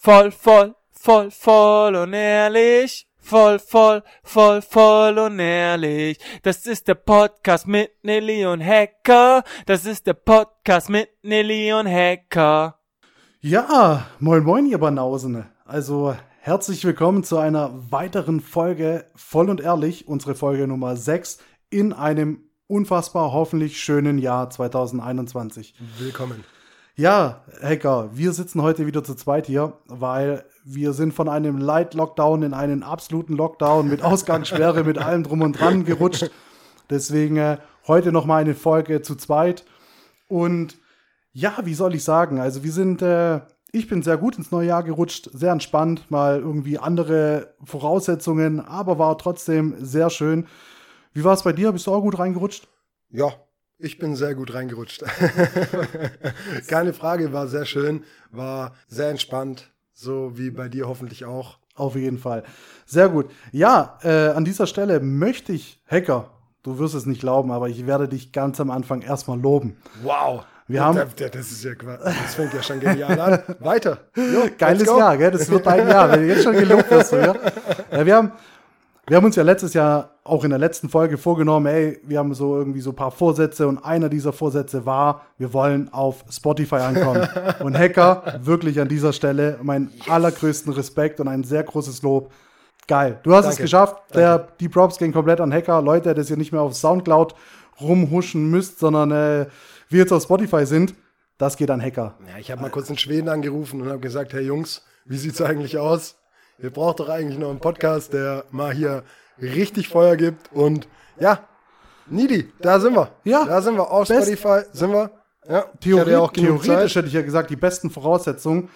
Voll, voll, voll, voll und ehrlich. Voll, voll, voll, voll und ehrlich. Das ist der Podcast mit Nelly und Hacker. Das ist der Podcast mit Nelly und Hacker. Ja, moin moin, ihr Banausen. Also herzlich willkommen zu einer weiteren Folge Voll und Ehrlich, unsere Folge Nummer 6 in einem unfassbar hoffentlich schönen Jahr 2021. Willkommen. Ja, Hacker, wir sitzen heute wieder zu zweit hier, weil wir sind von einem Light Lockdown in einen absoluten Lockdown mit Ausgangssperre, mit allem drum und dran gerutscht. Deswegen äh, heute noch mal eine Folge zu zweit. Und ja, wie soll ich sagen? Also wir sind, äh, ich bin sehr gut ins neue Jahr gerutscht, sehr entspannt, mal irgendwie andere Voraussetzungen, aber war trotzdem sehr schön. Wie war es bei dir? Bist du auch gut reingerutscht? Ja, ich bin sehr gut reingerutscht. Keine Frage, war sehr schön, war sehr entspannt, so wie bei dir hoffentlich auch. Auf jeden Fall. Sehr gut. Ja, äh, an dieser Stelle möchte ich, Hacker, du wirst es nicht glauben, aber ich werde dich ganz am Anfang erstmal loben. Wow. Wir haben, das ist ja das fängt ja schon genial an. Weiter. Jo, Geiles Jahr, gell? Das wird dein Jahr, wenn du jetzt schon gelobt wirst. Ja? Ja, wir haben, wir haben uns ja letztes Jahr auch in der letzten Folge vorgenommen, ey, wir haben so irgendwie so ein paar Vorsätze und einer dieser Vorsätze war, wir wollen auf Spotify ankommen. und Hacker, wirklich an dieser Stelle meinen yes. allergrößten Respekt und ein sehr großes Lob. Geil. Du hast Danke. es geschafft. Der, die Props gehen komplett an Hacker. Leute, dass ihr nicht mehr auf Soundcloud rumhuschen müsst, sondern äh, wir jetzt auf Spotify sind, das geht an Hacker. Ja, ich habe mal kurz in Schweden angerufen und habe gesagt, hey Jungs, wie sieht's eigentlich aus? Ihr braucht doch eigentlich noch einen Podcast, der mal hier richtig Feuer gibt. Und ja, Needy, da sind wir. Ja. Da sind wir. Auf Best. Spotify sind wir. Ja, Theorie, ja theoretisch hätte ich ja gesagt, die besten Voraussetzungen.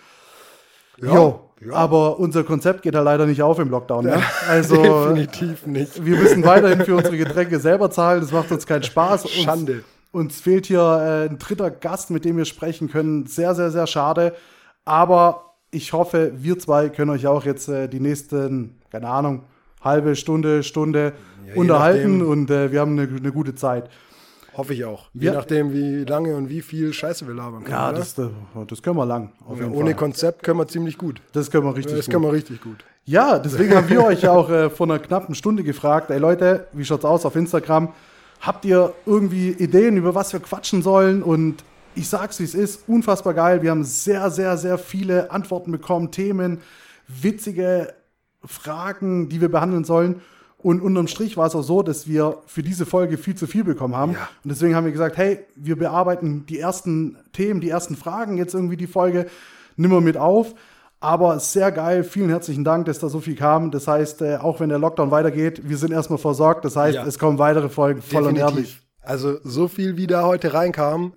Ja, jo, ja. Aber unser Konzept geht ja leider nicht auf im Lockdown. Ne? Also, Definitiv nicht. Wir müssen weiterhin für unsere Getränke selber zahlen. Das macht uns keinen Spaß. Schande. Uns, uns fehlt hier äh, ein dritter Gast, mit dem wir sprechen können. Sehr, sehr, sehr schade. Aber ich hoffe, wir zwei können euch auch jetzt äh, die nächsten, keine Ahnung, halbe Stunde, Stunde ja, unterhalten und äh, wir haben eine, eine, gute Zeit. Hoffe ich auch. Je ja. nachdem, wie lange und wie viel Scheiße wir labern können. Ja, das, äh, das, können wir lang. Ja, ohne Fall. Konzept können wir ziemlich gut. Das können wir richtig das gut. können wir richtig gut. Ja, deswegen haben wir euch auch äh, vor einer knappen Stunde gefragt, ey Leute, wie schaut's aus auf Instagram? Habt ihr irgendwie Ideen, über was wir quatschen sollen? Und ich sag's, wie es ist, unfassbar geil. Wir haben sehr, sehr, sehr viele Antworten bekommen, Themen, witzige Fragen, die wir behandeln sollen. Und unterm Strich war es auch so, dass wir für diese Folge viel zu viel bekommen haben. Ja. Und deswegen haben wir gesagt, hey, wir bearbeiten die ersten Themen, die ersten Fragen jetzt irgendwie die Folge, nimm mal mit auf. Aber sehr geil, vielen herzlichen Dank, dass da so viel kam. Das heißt, äh, auch wenn der Lockdown weitergeht, wir sind erstmal versorgt. Das heißt, ja. es kommen weitere Folgen voll Definitiv. und ehrlich. Also so viel, wie da heute reinkam,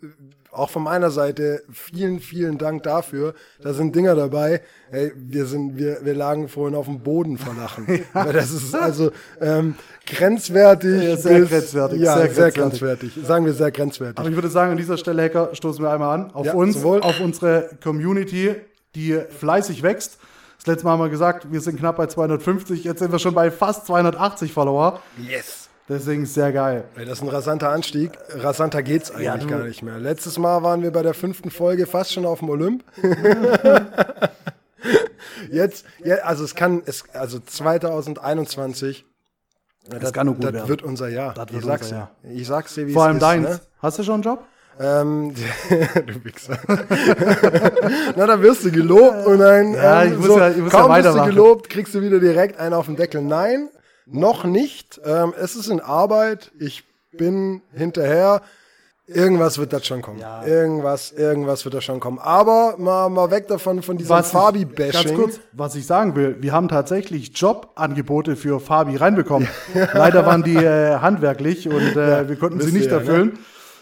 auch von meiner Seite vielen, vielen Dank dafür. Da sind Dinger dabei. Hey, wir sind, wir, wir lagen vorhin auf dem Boden vor Lachen. ja. Das ist also ähm, grenzwertig. Ja, sehr bis, grenzwertig. Ja, sehr, sehr grenzwertig. Sagen wir sehr grenzwertig. Aber ich würde sagen, an dieser Stelle, Hacker, stoßen wir einmal an. Auf ja, uns, sowohl. auf unsere Community, die fleißig wächst. Das letzte Mal haben wir gesagt, wir sind knapp bei 250. Jetzt sind wir schon bei fast 280 Follower. Yes. Deswegen ist sehr geil. Das ist ein rasanter Anstieg. Rasanter geht's eigentlich ja, gar nicht mehr. Letztes Mal waren wir bei der fünften Folge fast schon auf dem Olymp. Jetzt, ja, also es kann, es, also 2021, das, das, das werden. wird unser Jahr. Das wird ich sag's Jahr. Ich sag's dir, wie Vor allem ist, deins. Ne? Hast du schon einen Job? Ähm, du Wichser. Na, dann wirst du gelobt und dann ja, ähm, ich muss so, ja, ich muss kaum ja bist du gelobt, kriegst du wieder direkt einen auf den Deckel. Nein, noch nicht. Ähm, es ist in Arbeit. Ich bin hinterher. Irgendwas wird das schon kommen. Ja. Irgendwas, irgendwas wird das schon kommen. Aber mal, mal weg davon, von diesem Fabi-Bashing. Ganz kurz, was ich sagen will, wir haben tatsächlich Jobangebote für Fabi reinbekommen. Ja. Leider waren die äh, handwerklich und äh, ja, wir konnten sie nicht erfüllen. Ja, ne?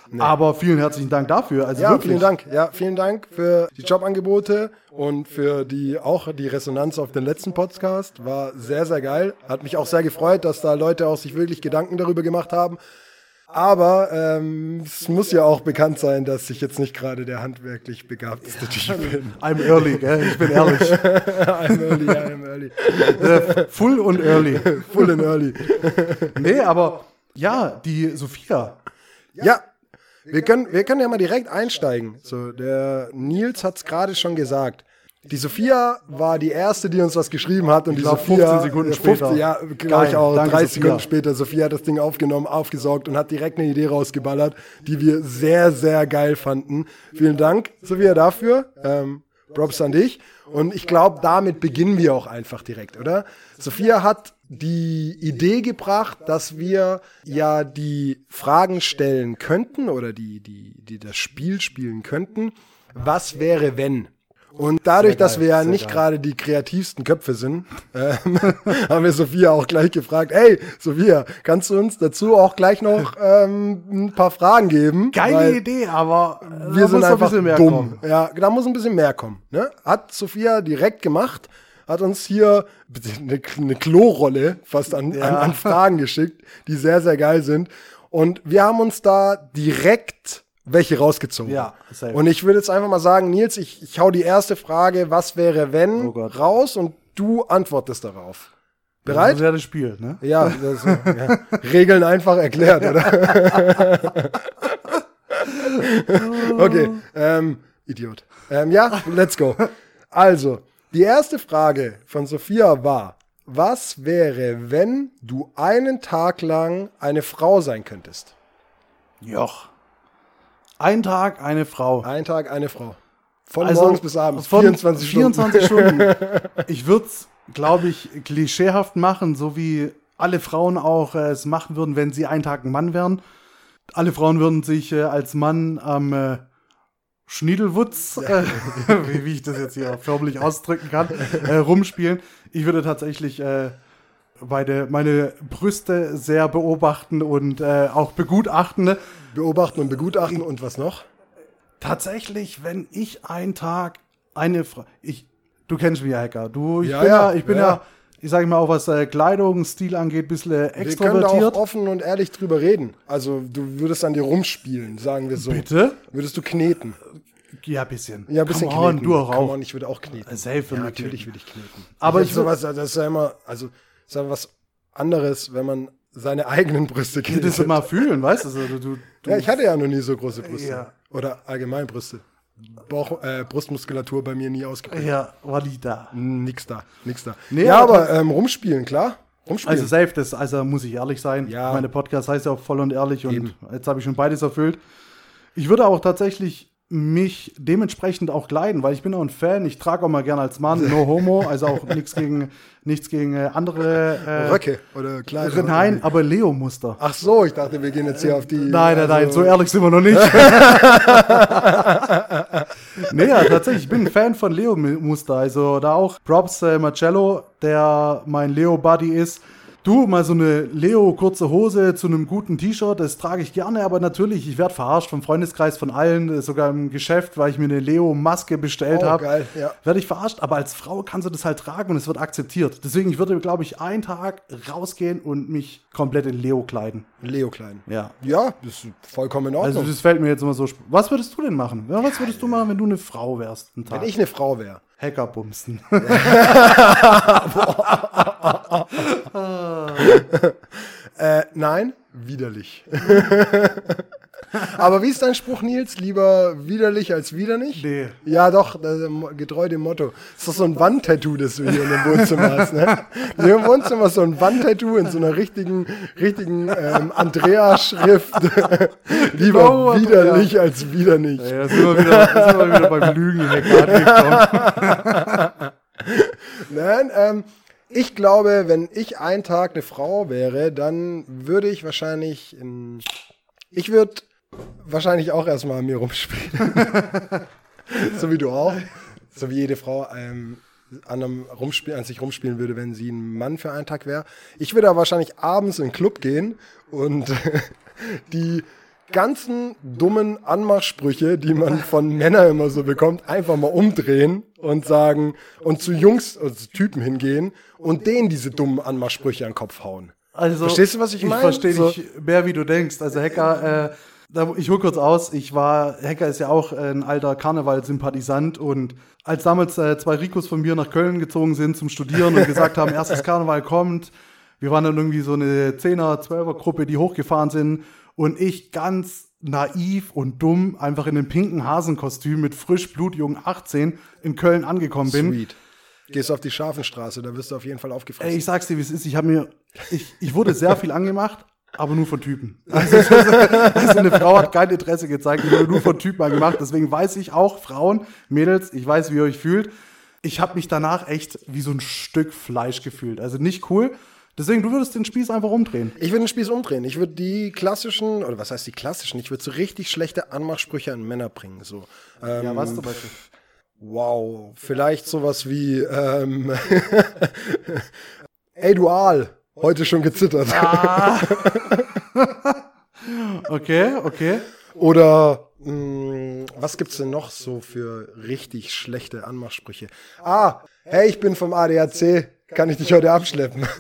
Nee. Aber vielen herzlichen Dank dafür. Also ja, wirklich. vielen Dank. Ja, vielen Dank für die Jobangebote und für die auch die Resonanz auf den letzten Podcast. War sehr, sehr geil. Hat mich auch sehr gefreut, dass da Leute auch sich wirklich Gedanken darüber gemacht haben. Aber ähm, es muss ja auch bekannt sein, dass ich jetzt nicht gerade der handwerklich begabteste Typ bin. I'm early, gell? ich bin ehrlich. I'm early, I'm early. Äh, full und early. Full and early. nee, aber ja, die Sophia. Ja, wir können, wir können ja mal direkt einsteigen. So, der Nils hat es gerade schon gesagt. Die Sophia war die erste, die uns was geschrieben hat und die glaub, Sophia 15 Sekunden äh, später. ja, ich Geil, auch, danke, 30 Sophia. Sekunden später. Sophia hat das Ding aufgenommen, aufgesaugt und hat direkt eine Idee rausgeballert, die wir sehr, sehr geil fanden. Vielen Dank, Sophia, dafür. Ähm, Props an dich. Und ich glaube, damit beginnen wir auch einfach direkt, oder? Sophia hat die Idee gebracht, dass wir ja die Fragen stellen könnten oder die, die, die das Spiel spielen könnten. Was wäre, wenn? Und dadurch, dass wir ja nicht geil. gerade die kreativsten Köpfe sind, ähm, haben wir Sophia auch gleich gefragt, hey, Sophia, kannst du uns dazu auch gleich noch ähm, ein paar Fragen geben? Geile Weil Idee, aber äh, wir da sind einfach mehr dumm. kommen. Ja, da muss ein bisschen mehr kommen. Ne? Hat Sophia direkt gemacht, hat uns hier eine, eine Klorolle fast an, an, an Fragen geschickt, die sehr, sehr geil sind. Und wir haben uns da direkt welche rausgezogen. Ja, safe. Und ich würde jetzt einfach mal sagen, Nils, ich, ich hau die erste Frage, was wäre wenn, Oh raus und du antwortest darauf. Das Bereit? ist ja das Spiel, ne? Ja, das, ja. Regeln einfach erklärt, oder? okay, ähm, Idiot. Ähm, ja, let's go. Also, die erste Frage von Sophia war, was wäre, wenn du einen Tag lang eine Frau sein könntest? Joch. Ein Tag, eine Frau. Einen Tag eine Frau. Von Also, morgens bis abends, von 24 Stunden. 24 Stunden. Ich würde es, glaube ich, klischeehaft machen, so wie alle Frauen auch äh, es machen würden, wenn sie einen Tag ein Mann wären. Alle Frauen würden sich äh, als Mann am äh, Schniedelwutz, äh, wie, wie ich das jetzt hier förmlich ausdrücken kann, äh, rumspielen. Ich würde tatsächlich äh, meine, meine Brüste sehr beobachten und äh, auch begutachten. Beobachten und begutachten und was noch? Tatsächlich, wenn ich einen Tag eine Frau. Ich, du kennst mich ja, Hacker. Du, ich Ja, bin ja, ja, ich bin ja. ja, ich sage mal auch was äh, Kleidung, Stil angeht, ein bisschen Wir können da extrovertiert. auch offen und ehrlich drüber reden. Also du würdest an dir rumspielen, sagen wir so. Bitte? Würdest du kneten? Ja, ein bisschen. Ja, ein bisschen Come on, kneten. du auch. Come on, ich würde auch kneten. Safe ja, natürlich kneten. würde ich kneten. Aber ich ich sowas, das ist ja immer, also ist ja was anderes, wenn man seine eigenen Brüste Das knetet. mal fühlen, weißt du? Du, du, Ja, ich hatte ja noch nie so große Brüste. Ja. Oder allgemein Brüste. Bauch, äh, Brustmuskulatur bei mir nie ausgeprägt. ja, war die da. Nix da, nix da. Nee, ja, aber- aber ähm, rumspielen, klar. Rumspielen. Also safe, das, also muss ich ehrlich sein. Ja. Meine Podcast heißt ja auch voll und ehrlich und Eben. jetzt habe ich schon beides erfüllt. Ich würde auch tatsächlich mich dementsprechend auch kleiden, weil ich bin auch ein Fan. Ich trage auch mal gerne als Mann, no homo, also auch nichts gegen nichts gegen äh, andere äh, Röcke oder Kleider. Nein, aber Leo-Muster. Ach so, ich dachte, wir gehen jetzt hier auf die. Nein, nein, nein, also- so ehrlich sind wir noch nicht. nee, ja, tatsächlich, ich bin ein Fan von Leo-Muster. Also da auch Props äh, Marcello, der mein Leo-Buddy ist. Du, mal so eine Leo-kurze Hose zu einem guten T-Shirt, das trage ich gerne, aber natürlich, ich werde verarscht vom Freundeskreis, von allen, sogar im Geschäft, weil ich mir eine Leo-Maske bestellt Oh, habe. geil, ja. Werde ich verarscht, aber als Frau kannst du das halt tragen und es wird akzeptiert. Deswegen, ich würde, glaube ich, einen Tag rausgehen und mich komplett in Leo kleiden. Leo Klein. Ja. Ja, das ist vollkommen in Also Ordnung. das fällt mir jetzt immer so. Was würdest du denn machen? Ja, was würdest du machen, wenn du eine Frau wärst? Wenn ich eine Frau wäre. Hackerbumsen. Äh, nein, widerlich. Aber wie ist dein Spruch, Nils? Lieber widerlich als wieder nicht? Nee. Ja, doch, das getreu dem Motto. Das ist doch so ein Wandtattoo, das du hier in dem Wohnzimmer hast, ne? Hier im Wohnzimmer ist so ein Wandtattoo in so einer richtigen, richtigen ähm, Andrea-Schrift. Lieber Oh, Andrea. widerlich als wieder nicht. Ja, sind wir wieder, sind wir wieder beim Lügen angekommen. Nein, ähm, ich glaube, wenn ich einen Tag eine Frau wäre, dann würde ich wahrscheinlich in, ich würde wahrscheinlich auch erstmal an mir rumspielen. so wie du auch. So wie jede Frau ähm, an, einem rumspielen, an sich rumspielen würde, wenn sie ein Mann für einen Tag wäre. Ich würde aber wahrscheinlich abends in den Club gehen und die ganzen dummen Anmachsprüche, die man von Männern immer so bekommt, einfach mal umdrehen und sagen und zu Jungs, also zu Typen hingehen und denen diese dummen Anmachsprüche an den Kopf hauen. Also, Verstehst du, was ich meine? Ich verstehe So- dich mehr, wie du denkst. Also Hacker, äh, da, ich hole kurz aus. Ich war, Hacker ist ja auch ein alter Karnevalsympathisant und als damals äh, zwei Ricos von mir nach Köln gezogen sind zum Studieren und gesagt haben, erstes Karneval kommt, wir waren dann irgendwie so eine 10er, 12er Gruppe, die hochgefahren sind und ich ganz naiv und dumm einfach in einem pinken Hasenkostüm mit frisch blutjungen 18 in Köln angekommen bin. Sweet. Gehst auf die Scharfenstraße, da wirst du auf jeden Fall aufgefressen. Ey, ich sag's dir, wie es ist. Ich habe mir, ich, ich wurde sehr viel angemacht, aber nur von Typen. Also, also eine Frau hat kein Interesse gezeigt, ich wurde nur von Typen angemacht. Deswegen weiß ich auch, Frauen, Mädels, ich weiß, wie ihr euch fühlt. Ich habe mich danach echt wie so ein Stück Fleisch gefühlt. Also nicht cool. Deswegen, du würdest den Spieß einfach umdrehen. Ich würde den Spieß umdrehen. Ich würde die klassischen, oder was heißt die klassischen? Ich würde so richtig schlechte Anmachsprüche an Männer bringen. So. Ähm, Ja, was zum Beispiel? Wow, vielleicht sowas wie, ähm, ey du Aal, heute schon gezittert. Okay, okay. Oder was gibt's denn noch so für richtig schlechte Anmachsprüche? Ah, hey, ich bin vom ADAC, kann ich dich heute abschleppen?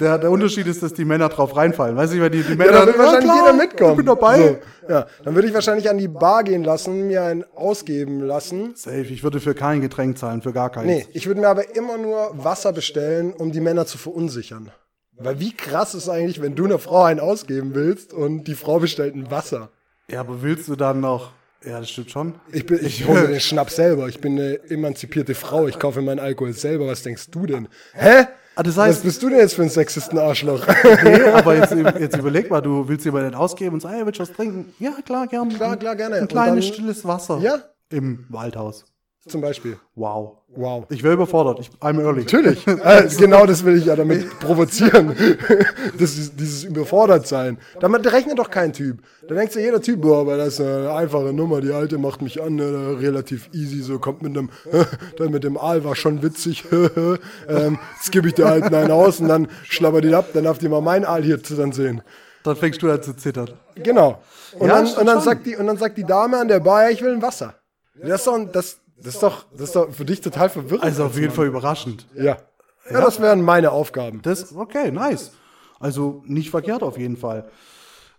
Der, der Unterschied ist, dass die Männer drauf reinfallen. Weißt du, weil die, die Ja, Männer. da wird wahrscheinlich klar, jeder mitkommen. Ich bin dabei. So, ja, dann würde ich wahrscheinlich an die Bar gehen lassen, mir einen ausgeben lassen. Safe, ich würde für kein Getränk zahlen, für gar keins. Nee, ich würde mir aber immer nur Wasser bestellen, um die Männer zu verunsichern. Weil wie krass ist eigentlich, wenn du einer Frau einen ausgeben willst und die Frau bestellt ein Wasser? Ja, aber willst du dann noch. Ja, das stimmt schon. Ich, bin, ich hole mir den Schnaps selber. Ich bin eine emanzipierte Frau. Ich kaufe meinen Alkohol selber. Was denkst du denn? Hä? Ah, das Was heißt, bist du denn jetzt für ein sexisten Arschloch? nee, aber jetzt, jetzt überleg mal, du willst jemanden ausgeben und sagst, hey, willst du was trinken? Ja, klar, gern. Klar, klar, gerne. Ein kleines, dann- stilles Wasser. Ja. Im Waldhaus. Zum Beispiel. Wow. Wow. Ich wäre überfordert. Ich, I'm early. Natürlich. Äh, genau das will ich ja damit provozieren. Das ist dieses Überfordertsein. Damit rechnet doch kein Typ. Da denkt sich jeder Typ, boah, aber das ist eine einfache Nummer, die alte macht mich an, ne, relativ easy, so kommt mit einem, dann mit dem Aal war schon witzig, ähm, jetzt gebe ich der alten einen aus und dann schlabber die ab, dann darf die mal mein Aal hier zu dann sehen. Dann fängst du an zu zittern. Genau. Und, Ja, dann, und, dann sagt die, und dann sagt die Dame an der Bar, ja, ich will ein Wasser. Das ist doch, das, das ist doch, das ist doch für dich total verwirrend. Also auf jeden. Fall überraschend. Ja. Ja, das wären meine Aufgaben. Das, okay, nice. Also nicht verkehrt auf jeden Fall.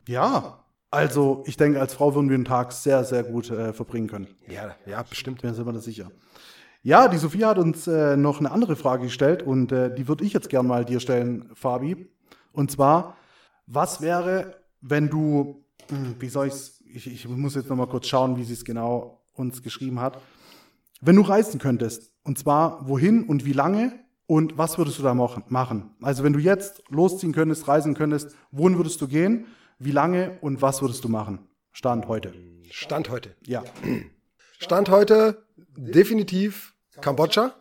Ja, also ich denke, als Frau würden wir den Tag sehr, sehr gut äh, verbringen können. Ja, ja, bestimmt. Mir selber da sicher. Ja, die Sophia hat uns äh, noch eine andere Frage gestellt und äh, die würde ich jetzt gern mal dir stellen, Fabi. Und zwar, was wäre, wenn du, hm, wie soll ich's, ich, ich muss jetzt noch mal kurz schauen, wie sie es genau uns geschrieben hat. Wenn du reisen könntest, und zwar wohin und wie lange und was würdest du da machen? Also wenn du jetzt losziehen könntest, reisen könntest, wohin würdest du gehen, wie lange und was würdest du machen? Stand heute. Stand heute. Ja. Stand heute definitiv Kambodscha.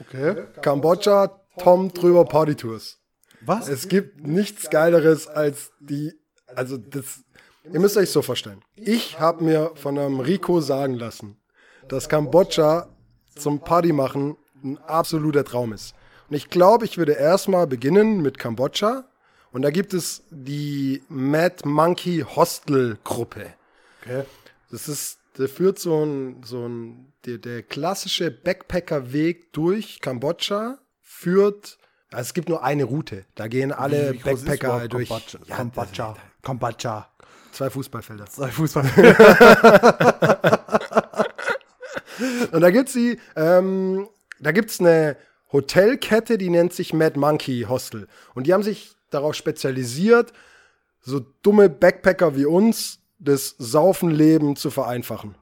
Okay. Kambodscha, Tom drüber Partytours. Was? Es gibt nichts Geileres als die, also das, ihr müsst euch so vorstellen. Ich habe mir von einem Rico sagen lassen, dass Kambodscha zum Party machen ein absoluter Traum ist. Und ich glaube, ich würde erstmal beginnen mit Kambodscha. Und da gibt es die Mad Monkey Hostel Gruppe. Okay. Das ist, der führt so ein, so ein, der, der klassische Backpacker-Weg durch Kambodscha führt, also es gibt nur eine Route. Da gehen alle Wie Backpacker durch. Kambodscha. Ja, Kambodscha. Kambodscha. Zwei Fußballfelder. Sei Fußball. Und da gibt's die, ähm, da gibt's eine Hotelkette, die nennt sich Mad Monkey Hostel. Und die haben sich darauf spezialisiert, so dumme Backpacker wie uns das Saufenleben zu vereinfachen.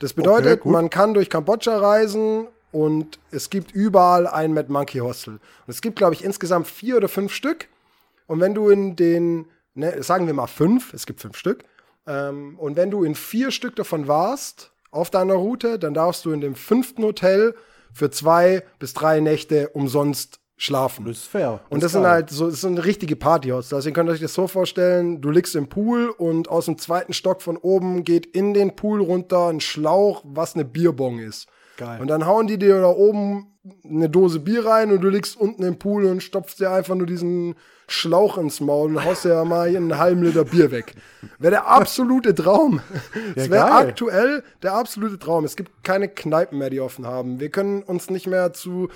Das bedeutet, gut. man kann durch Kambodscha reisen und es gibt überall ein Mad Monkey Hostel. Und es gibt, glaube ich, insgesamt vier oder fünf Stück. Und wenn du in den, ne, sagen wir mal fünf, es gibt fünf Stück, ähm, und wenn du in vier Stück davon warst auf deiner Route, dann darfst du in dem fünften Hotel für zwei bis drei Nächte umsonst schlafen. Das ist fair. Und das sind geil. halt so, das sind richtige Partyhouses. Also ihr könnt euch das so vorstellen, du liegst im Pool und aus dem zweiten Stock von oben geht in den Pool runter ein Schlauch, was eine Bierbong ist. Geil. Und dann hauen die dir da oben eine Dose Bier rein und du liegst unten im Pool und stopfst dir einfach nur diesen Schlauch ins Maul und haust dir ja mal einen halben Liter Bier weg. Wäre der absolute Traum. Das wäre geil. aktuell der absolute Traum. Es gibt keine Kneipen mehr, die offen haben. Wir können uns nicht mehr zu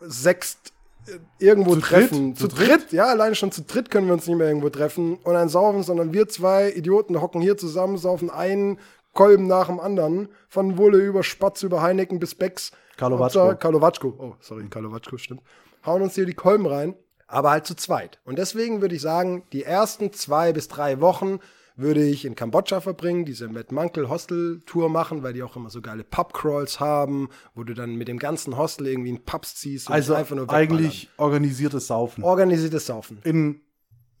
sechst äh, irgendwo Zu treffen. dritt? Zu Zu dritt? ja, alleine schon zu dritt können wir uns nicht mehr irgendwo treffen und dann saufen, sondern wir zwei Idioten hocken hier zusammen, saufen einen Kolben nach dem anderen, von Wulle über Spatz, über Heineken bis Becks. Karlowatschko. Karlowatschko. Oh, sorry, Karlowatschko, stimmt. Hauen uns hier die Kolben rein, aber halt zu zweit. Und deswegen würde ich sagen, die ersten zwei bis drei Wochen würde ich in Kambodscha verbringen, diese Matt Munkel Hostel Tour machen, weil die auch immer so geile Pubcrawls haben, wo du dann mit dem ganzen Hostel irgendwie in Pubs ziehst und Also einfach nur eigentlich organisiertes Saufen. organisiertes Saufen In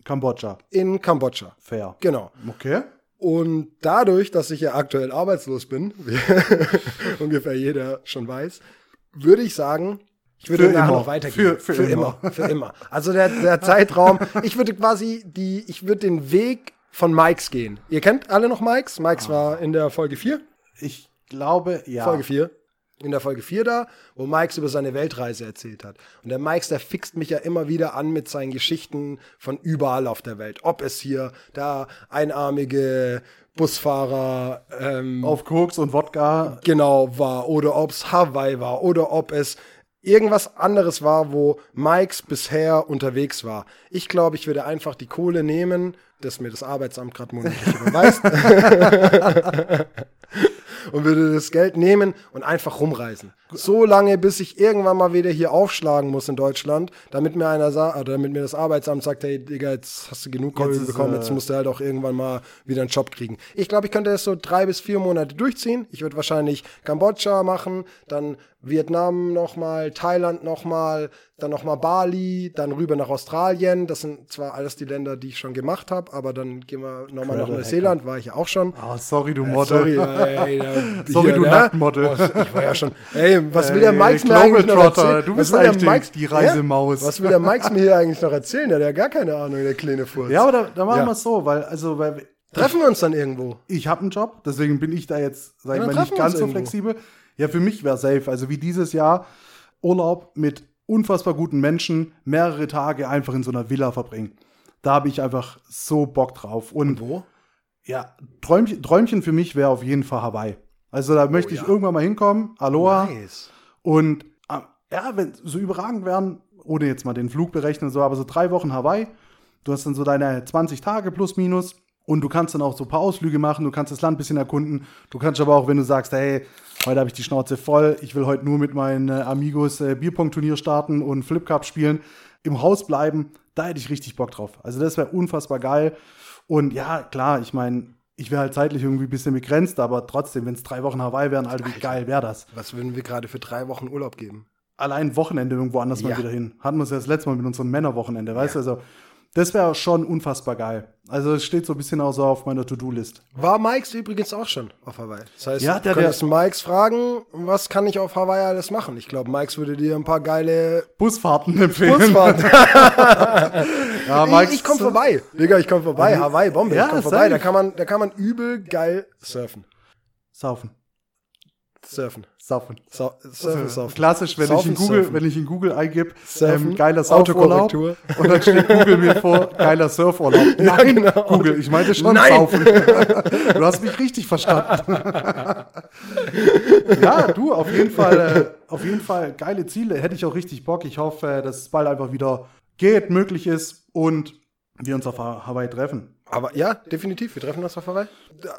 Kambodscha. in Kambodscha. Fair. Genau. Okay. Und dadurch, dass ich ja aktuell arbeitslos bin, wie ungefähr jeder schon weiß, würde ich sagen, ich würde Für nachher immer. noch weitergehen. Für- für immer. Für immer. Also der, der Zeitraum, ich würde quasi die, ich würde den Weg von Mikes gehen. Ihr kennt alle noch Mikes? Mikes war in der Folge 4. Ich glaube, ja. Folge 4. In der Folge 4 da, wo Mikes über seine Weltreise erzählt hat. Und der Mikes, der fixt mich ja immer wieder an mit seinen Geschichten von überall auf der Welt. Ob es hier da einarmige Busfahrer ähm, Auf Koks und Wodka. genau war oder ob es Hawaii war oder ob es irgendwas anderes war, wo Mikes bisher unterwegs war. Ich glaube, ich würde einfach die Kohle nehmen, das mir das Arbeitsamt gerade monatlich überweist. und würde das Geld nehmen und einfach rumreisen. So lange, bis ich irgendwann mal wieder hier aufschlagen muss in Deutschland, damit mir einer sagt, oder damit mir das Arbeitsamt sagt, hey Digga, jetzt hast du genug Kohle bekommen, äh, jetzt musst du halt auch irgendwann mal wieder einen Job kriegen. Ich glaube, ich könnte das so drei bis vier Monate durchziehen. Ich würde wahrscheinlich Kambodscha machen, dann Vietnam nochmal, Thailand nochmal, dann nochmal Bali, dann rüber nach Australien. Das sind zwar alles die Länder, die ich schon gemacht habe, aber dann gehen wir nochmal nach Neuseeland, war ich ja auch schon. Ah, sorry, du Model. Sorry, ey, da, Sorry, du ne? Nacktmodel. Oh, Ich war ja schon. Ey, was will der Ey, Mikes mir eigentlich noch erzählen? du bist eigentlich Mikes- die Reisemaus. Ja? Was will der Mikes mir hier eigentlich noch erzählen? Der hat ja gar keine Ahnung, der kleine Furz. Ja, aber da, da machen Ja. wir es so, weil, also, weil Treffen wir uns dann irgendwo? ich habe einen Job, deswegen bin ich da jetzt, sag ich mal, nicht ganz so irgendwo. flexibel. Ja, für mich wäre safe. Also wie dieses Jahr Urlaub mit unfassbar guten Menschen, mehrere Tage einfach in so einer Villa verbringen. Da habe ich einfach so Bock drauf. Und Wo? ja, Träumchen, Träumchen für mich wäre auf jeden Fall Hawaii. Also da möchte ich ja. irgendwann mal hinkommen. Aloha. Nice. Und ah, ja, wenn so überragend wären, ohne jetzt mal den Flug berechnen, und so, aber so drei Wochen Hawaii. Du hast dann so deine 20 Tage plus minus und du kannst dann auch so ein paar Ausflüge machen, du kannst das Land ein bisschen erkunden. Du kannst aber auch, wenn du sagst, hey, heute habe ich die Schnauze voll, ich will heute nur mit meinen äh, Amigos äh, Bierpong-Turnier starten und Flip Cup spielen, im Haus bleiben, da hätte ich richtig Bock drauf. Also das wäre unfassbar geil. Und ja, klar, ich meine, ich wäre halt zeitlich irgendwie ein bisschen begrenzt, aber trotzdem, wenn es drei Wochen Hawaii wären, Alter, wie geil wäre das? Was würden wir gerade für drei Wochen Urlaub geben? allein Wochenende irgendwo anders mal Ja. wieder hin. Hatten wir es ja das letzte Mal mit unserem Männerwochenende, weißt du? Also, das wäre schon unfassbar geil. Also, es steht so ein bisschen auch so auf meiner To-Do-List. War Mikes übrigens auch schon auf Hawaii. Das heißt, Ja, der- du könntest Mikes fragen, was kann ich auf Hawaii alles machen? Ich glaube, Mikes würde dir ein paar geile Busfahrten empfehlen. Busfahrten. Ja, ich Max, ich komme vorbei. Digga, ich komme vorbei. Hawaii, Bombe. Ja, ich komme safe. vorbei. Da kann, man, da kann man übel geil surfen. Saufen. Surfen. Saufen. Sau surfen, surfen. Klassisch, wenn, Saufen, ich in Google, surfen. wenn ich in Google eingebe, Surfen, ähm, geiler Surfurlaub und dann steht Google mir vor, geiler Surfurlaub. Nein, genau. Google, ich meinte schon Nein. saufen. du hast mich richtig verstanden. ja, du, auf jeden Fall, äh, auf jeden Fall geile Ziele. Hätte ich auch richtig Bock. Ich hoffe, äh, dass es bald einfach wieder geht, möglich ist und wir uns auf Ha- Hawaii treffen. Aber ja, definitiv, wir treffen uns auf Hawaii.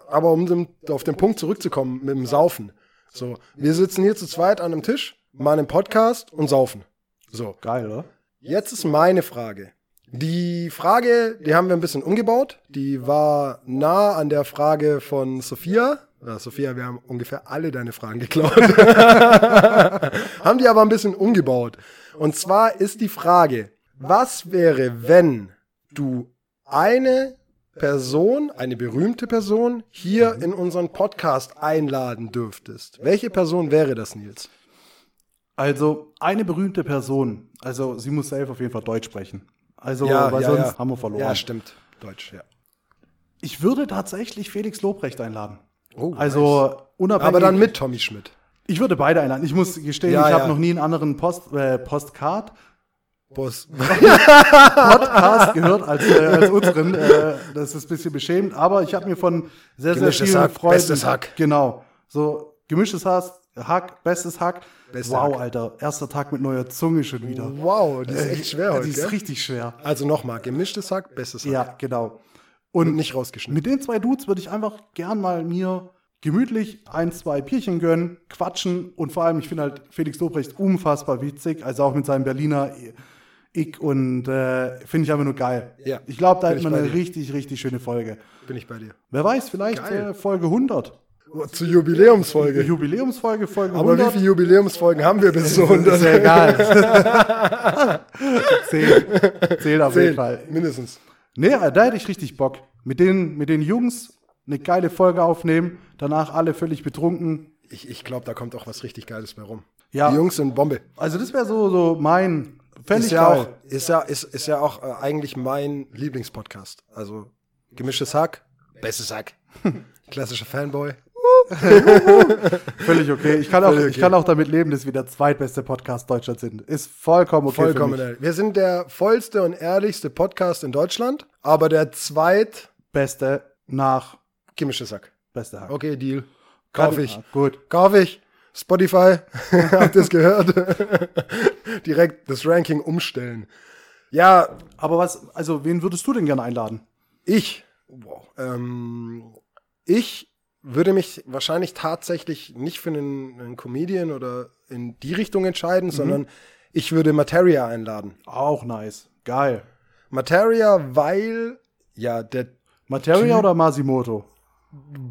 Aber um auf den Punkt zurückzukommen mit dem Saufen. So, wir sitzen hier zu zweit an einem Tisch, machen einen Podcast und saufen. So, Geil, oder? jetzt ist meine Frage. Die Frage, die haben wir ein bisschen umgebaut. Die war nah an der Frage von Sophia. Ja, Sophia, wir haben ungefähr alle deine Fragen geklaut. haben die aber ein bisschen umgebaut. Und zwar ist die Frage, was wäre, wenn du eine Person, eine berühmte Person, hier in unseren Podcast einladen dürftest? Welche Person wäre das, Nils? Also, eine berühmte Person, also sie muss selbst auf jeden Fall Deutsch sprechen. Also, Ja, weil ja, sonst ja. haben wir verloren. Ja, stimmt. Deutsch, ja. Ich würde tatsächlich Felix Lobrecht einladen. Oh, also unabhängig. Aber dann mit Tommy Schmidt. Ich würde beide einladen. Ich muss gestehen, Ja, ich habe noch nie einen anderen Post, äh, Postcard Boss. Podcast gehört als, äh, als unseren. Äh, das ist ein bisschen beschämend, aber ich habe mir von sehr, sehr Gemischtes vielen Hack, Freunden. bestes Hack. Genau. So gemischtes Hack, Hack bestes Hack. Bester wow, Hack. Alter. Erster Tag mit neuer Zunge schon wieder. Wow, die ist echt schwer Ja, heute. Die ist richtig schwer. Also nochmal, gemischtes Hack, bestes Hack. Ja, genau. Und Und nicht rausgeschnitten. Mit den zwei Dudes würde ich einfach gern mal mir gemütlich ein, zwei Bierchen gönnen, quatschen und vor allem, ich finde halt Felix Lobrecht unfassbar witzig, also auch mit seinem Berliner ich und äh, finde ich einfach nur geil. Ja, Ich glaube, da man bei eine dir. richtig, richtig schöne Folge. Bin ich bei dir. Wer weiß, vielleicht äh, Folge 100. Zur Jubiläumsfolge. Jubiläumsfolge, Folge Aber wie 100. viele Jubiläumsfolgen haben wir bis zu ist 100? ja egal. Zählt. Zählt auf jeden Zehn, Fall. mindestens. Nee, äh, da hätte ich richtig Bock. Mit den, mit den Jungs eine geile Folge aufnehmen, danach alle völlig betrunken. Ich, ich glaube, da kommt auch was richtig Geiles bei rum. Ja. Die Jungs sind Bombe. Also das wäre so, so mein, fände Ist ja, geil. auch, ist, ja, ist, ist ja auch äh, eigentlich mein Lieblingspodcast. Also gemischtes Hack, bestes Hack. Klassischer Fanboy. Völlig okay. Ich kann, auch, Völlig ich okay. kann auch damit leben, dass wir der zweitbeste Podcast Deutschlands sind. Ist vollkommen okay Vollkommen für mich. ehrlich. Wir sind der vollste und ehrlichste Podcast in Deutschland, aber der zweit Beste nach gemischtes Hack. beste Hack. Okay, Deal. Kauf ich. Ah, gut. Kauf ich. Spotify, habt ihr es gehört? Direkt das Ranking umstellen. Ja, Aber was, also wen würdest du denn gerne einladen? Ich, wow, ähm, ich würde mich wahrscheinlich tatsächlich nicht für einen, einen Comedian oder in die Richtung entscheiden, Mhm. sondern ich würde Materia einladen. Auch nice. Geil. Materia, weil, ja, der, Materia Typ- oder Masimoto?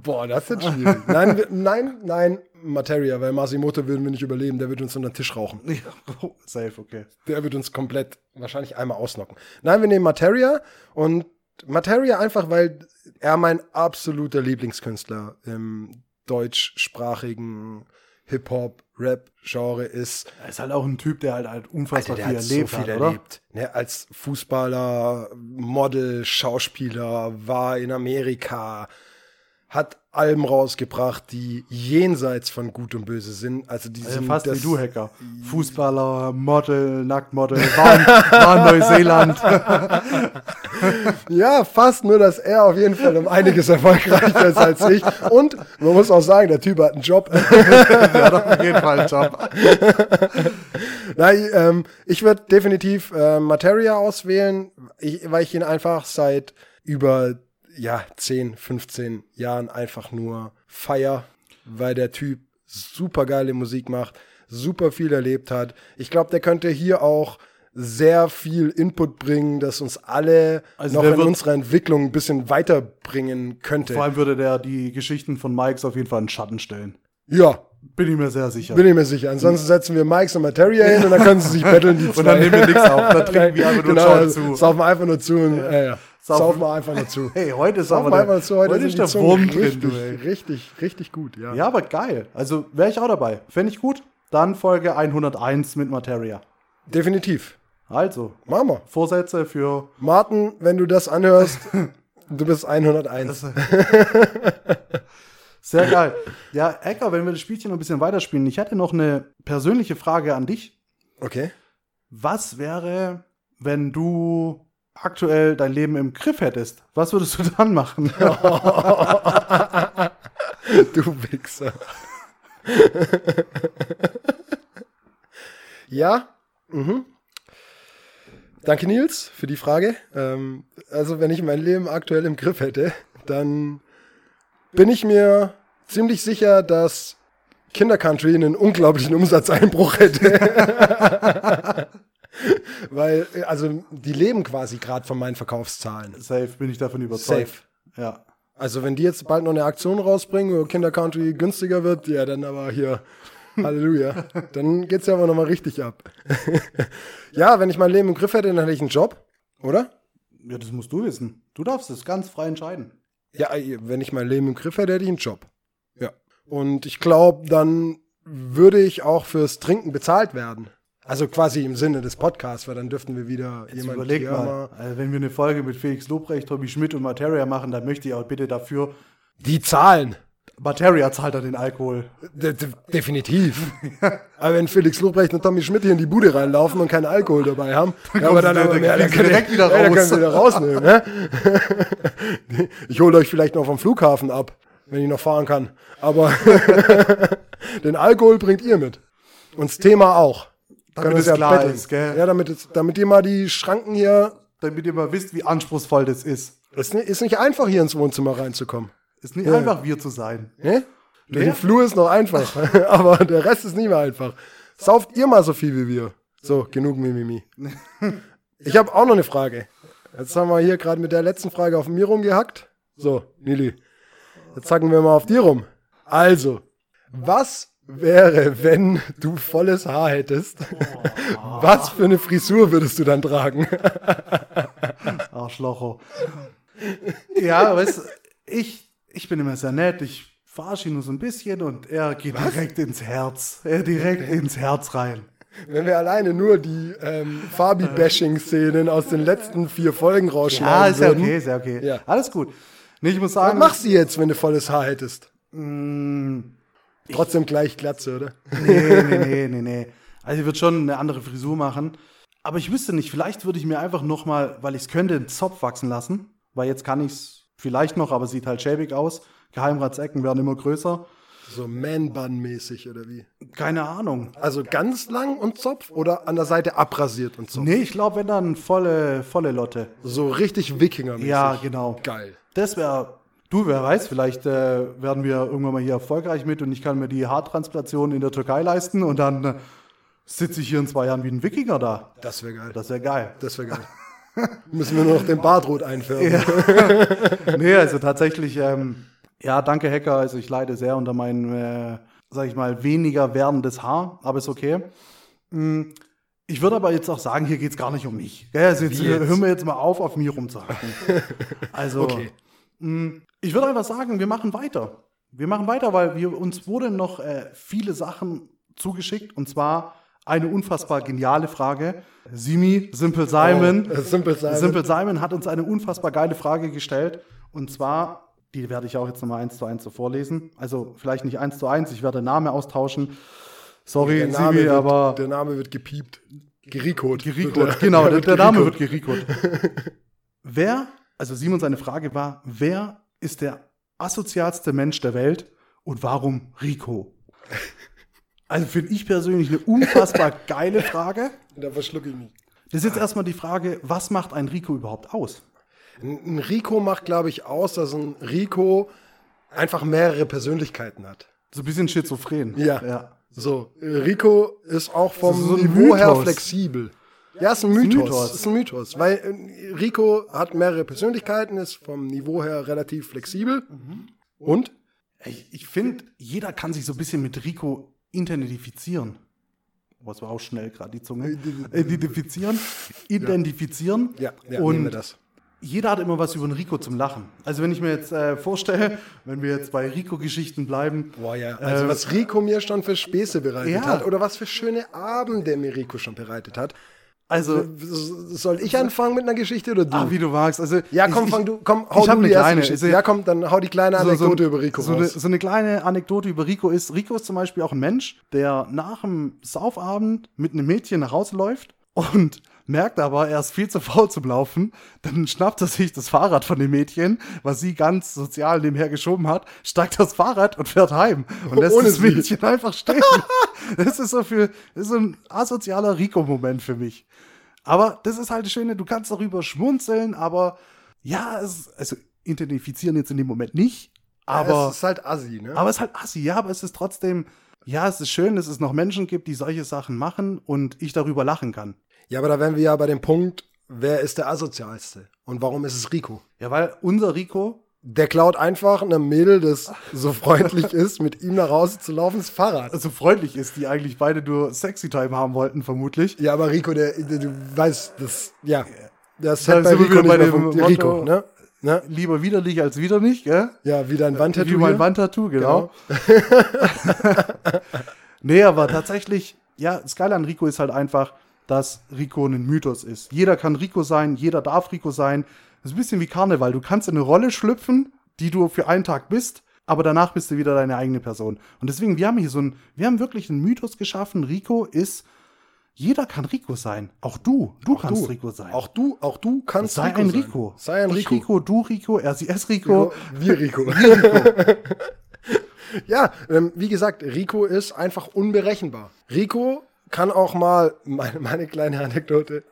boah, das ist schwierig. nein, nein, nein, Materia, weil Masimoto würden wir nicht überleben, der wird uns unter den Tisch rauchen. Oh, Safe, okay. Der wird uns komplett wahrscheinlich einmal ausnocken. Nein, wir nehmen Materia und Materia einfach, weil er mein absoluter Lieblingskünstler im deutschsprachigen Hip-Hop, Rap-Genre ist. Er ist halt auch ein Typ, der halt, halt Alter, unfassbar der viel hat so erlebt viel hat, oder? erlebt. Ne, als Fußballer, Model, Schauspieler, war in Amerika, hat Alben rausgebracht, die jenseits von Gut und Böse sind. Also die Also sind fast wie du, Hacker. Fußballer, Model, Nacktmodel, war in, war Neuseeland. Ja, fast nur, dass er auf jeden Fall um einiges erfolgreicher ist als ich. Und man muss auch sagen, der Typ hat einen Job. Der hat auf jeden Fall einen Job. Nein, ähm, ich würde definitiv äh, Materia auswählen, ich, weil ich ihn einfach seit über ja, 10, 15 Jahren einfach nur feier, weil der Typ super geile Musik macht, super viel erlebt hat. Ich glaube, der könnte hier auch sehr viel Input bringen, das uns alle Also noch in wird- unserer Entwicklung ein bisschen weiterbringen könnte. Vor allem würde der die Geschichten von Mikes auf jeden Fall in Schatten stellen. Ja, Bin ich mir sehr sicher. bin ich mir sicher. Ansonsten setzen wir Mikes und Materia hin und dann können sie sich betteln, die zwei. Und dann nehmen wir nichts auf. Dann trinken wir einfach nur genau, zu. Saufen einfach nur zu und ja. Ja, Saufen- wir einfach nur zu. Hey, heute ist aber der, zu, heute, heute ist der Wurm richtig, drin, du, ey. richtig, richtig gut, ja. Ja, aber geil. Also wäre ich auch dabei. Fände ich gut. Dann Folge 101 mit Materia. Definitiv. Also, Machen wir. Vorsätze für Martin, wenn du das anhörst, du bist 101. Sehr geil. Ja, Ecker, wenn wir das Spielchen noch ein bisschen weiterspielen. Ich hätte noch eine persönliche Frage an dich. Okay. Was wäre, wenn du aktuell dein Leben im Griff hättest? Was würdest du dann machen? Du Wichser. ja. Mhm. Danke, Nils, für die Frage. Ähm, also, wenn ich mein Leben aktuell im Griff hätte, dann bin ich mir ziemlich sicher, dass Kindercountry einen unglaublichen Umsatzeinbruch hätte. Weil, also, die leben quasi gerade von meinen Verkaufszahlen. Safe, bin ich davon überzeugt. Safe. Ja. Also wenn die jetzt bald noch eine Aktion rausbringen, wo Kinder Country günstiger wird, ja, dann aber hier, Halleluja. Dann geht's ja aber nochmal richtig ab. ja, wenn ich mein Leben im Griff hätte, dann hätte ich einen Job, oder? Ja, das musst du wissen. Du darfst es ganz frei entscheiden. Ja, wenn ich mein Leben im Griff hätte, hätte ich einen Job. Ja. Und ich glaube, dann würde ich auch fürs Trinken bezahlt werden. Also quasi im Sinne des Podcasts, weil dann dürften wir wieder Jetzt jemand überleg hier mal, also wenn wir eine Folge mit Felix Lobrecht, Tobi Schmidt und Materia machen, dann möchte ich auch bitte dafür, Die zahlen. Materia zahlt dann den Alkohol. De de definitiv. aber wenn Felix Lobrecht und Tommy Schmidt hier in die Bude reinlaufen und keinen Alkohol dabei haben, ja, aber dann, aber, dann ja, dann können direkt wieder ja, dann raus. können sie wieder rausnehmen. Ne? ich hole euch vielleicht noch vom Flughafen ab, wenn ich noch fahren kann. Aber den Alkohol bringt ihr mit. Und das Thema auch. Damit es wir klar betteln. ist, gell? Ja, damit, es, damit ihr mal die Schranken hier. Damit ihr mal wisst, wie anspruchsvoll das ist. Es ist nicht einfach, hier ins Wohnzimmer reinzukommen. Ist nicht Ja. einfach, wir zu sein. Ne? Der Flur ist noch einfach, aber der Rest ist nicht mehr einfach. Sauft ihr mal so viel wie wir. So, genug Mimimi. Ich habe auch noch eine Frage. Jetzt haben wir hier gerade mit der letzten Frage auf mir rumgehackt. So, Nili. Jetzt hacken wir mal auf dir rum. Also, was wäre, wenn du volles Haar hättest? Was für eine Frisur würdest du dann tragen? Arschlocho. ja, weißt ich, ich bin immer sehr nett. Ich verarsche ihn nur so ein bisschen und er geht direkt ins Herz. Er direkt ins Herz rein. Wenn wir alleine nur die ähm, Fabi-Bashing-Szenen aus den letzten vier Folgen Ja, rausschneiden ist ja okay, ist ja okay. Ja. Alles gut. Nee, ich muss Was sagen, machst du jetzt, wenn du volles Haar hättest? Mm, Trotzdem gleich Glatze, oder? nee, nee, nee, nee, nee. Also ich würde schon eine andere Frisur machen. Aber ich wüsste nicht, vielleicht würde ich mir einfach noch mal, weil ich es könnte, einen Zopf wachsen lassen. Weil jetzt kann ich es vielleicht noch, aber sieht halt schäbig aus. Geheimratsecken werden immer größer. So Man-Bun-mäßig, oder wie? Keine Ahnung. Also ganz lang und Zopf oder an der Seite abrasiert und Zopf? Nee, ich glaube, wenn dann volle, volle Lotte. So richtig Wikinger-mäßig. Ja, genau. Geil. Das wäre, du, wer weiß, vielleicht äh, werden wir irgendwann mal hier erfolgreich mit und ich kann mir die Haartransplantation in der Türkei leisten und dann äh, sitze ich hier in zwei Jahren wie ein Wikinger da. Das wäre geil. Das wäre geil. Das wäre geil. Müssen wir nur noch den Bart rot einfärben. nee, also tatsächlich, ähm, ja, danke Hacker. Also ich leide sehr unter meinem, äh, sag ich mal, weniger werdendes Haar, aber ist okay. Mm, Ich würde aber jetzt auch sagen, hier geht es gar nicht um mich. Also jetzt, Wie jetzt? hören wir jetzt mal auf, auf mir rumzuhacken. Also, Okay. mm, ich würde einfach sagen, wir machen weiter. Wir machen weiter, weil wir, uns wurden noch äh, viele Sachen zugeschickt und zwar eine unfassbar geniale Frage. Simi, Simple Simon. Oh, äh, Simple Simon. Simple Simon hat uns eine unfassbar geile Frage gestellt. Und zwar, die werde ich auch jetzt nochmal eins zu eins so vorlesen. Also vielleicht nicht eins zu eins, ich werde den Namen austauschen. Sorry, Der Name, Simi, wird, aber der Name wird gepiept. Gerikot. Gerikot, genau, der, der Name wird. Gerikot. wer, also Simon, seine Frage war, wer ist der asozialste Mensch der Welt und warum Rico? Also finde ich persönlich eine unfassbar geile Frage. Da verschlucke ich mich. Das ist jetzt erstmal die Frage, was macht ein Rico überhaupt aus? Ein Rico macht, glaube ich, aus, dass ein Rico einfach mehrere Persönlichkeiten hat. So ein bisschen schizophren. Ja. ja. So, Rico ist auch vom so Niveau her flexibel. Ja, ist ein Mythos. Mythos. Ist ein Mythos. Weil äh, Rico hat mehrere Persönlichkeiten, ist vom Niveau her relativ flexibel. Mhm. Und? Ich, ich finde, jeder kann sich so ein bisschen mit Rico identifizieren. Das war auch schnell gerade die Zunge. Identifizieren, identifizieren. Ja, ja und nehmen wir das. jeder hat immer was über den Rico zum Lachen. Also wenn ich mir jetzt äh, vorstelle, wenn wir jetzt bei Rico-Geschichten bleiben, Boah, ja. Also, was Rico mir schon für Späße bereitet ja. hat oder was für schöne Abende mir Rico schon bereitet hat. Also, Soll ich anfangen mit einer Geschichte oder du? ah, wie du magst. Also, ja, komm, ich, fang ich, du, komm, ich hab du eine die erste kleine. Geschichte. Ja, komm, dann hau die kleine Anekdote über Rico so, eine, raus. so eine kleine Anekdote über Rico ist, Rico ist zum Beispiel auch ein Mensch, der nach dem Saufabend mit einem Mädchen nach Hause läuft und merkt aber, er ist viel zu faul zum Laufen. Dann schnappt er sich das Fahrrad von dem Mädchen, was sie ganz sozial nebenher geschoben hat, steigt das Fahrrad und fährt heim und lässt Ohne das sie. Mädchen einfach stehen. das ist so für, das ist so ein asozialer Rico-Moment für mich. Aber das ist halt das Schöne, du kannst darüber schmunzeln, aber ja, es, also identifizieren jetzt in dem Moment nicht, aber es ist halt assi, ne? aber es ist halt assi, ja, aber es ist trotzdem, ja, es ist schön, dass es noch Menschen gibt, die solche Sachen machen und ich darüber lachen kann. Ja, aber da wären wir ja bei dem Punkt, wer ist der asozialste? Und warum ist es Rico? Ja, weil unser Rico, Der klaut einfach einem Mädel, das so freundlich ist, mit ihm nach Hause zu laufen, das Fahrrad. so freundlich ist, die eigentlich beide nur Sexy Time haben wollten, vermutlich. Ja, aber Rico, der, der du weißt, das, ja, das Da hat bei Rico bei dem. Motto- Rico, ne? ne? Lieber widerlich als wieder nicht, gell? Ja, wie dein Wandtattoo Wie mein. Wandtattoo, genau. nee, aber tatsächlich, ja, das Geile an Rico ist halt einfach, dass Rico ein Mythos ist. Jeder kann Rico sein, jeder darf Rico sein. Das ist ein bisschen wie Karneval. Du kannst in eine Rolle schlüpfen, die du für einen Tag bist, aber danach bist du wieder deine eigene Person. Und deswegen, wir haben hier so ein, wir haben wirklich einen Mythos geschaffen. Rico ist, jeder kann Rico sein. Auch du, du kannst du. Rico sein. Auch du, auch du kannst Sei Rico ein sein. Rico. Sei ein Ich Rico. Rico, du Rico, er, sie, es Rico. Wir Rico. ja, ähm, wie gesagt, Rico ist einfach unberechenbar. Rico kann auch mal, meine, meine kleine Anekdote.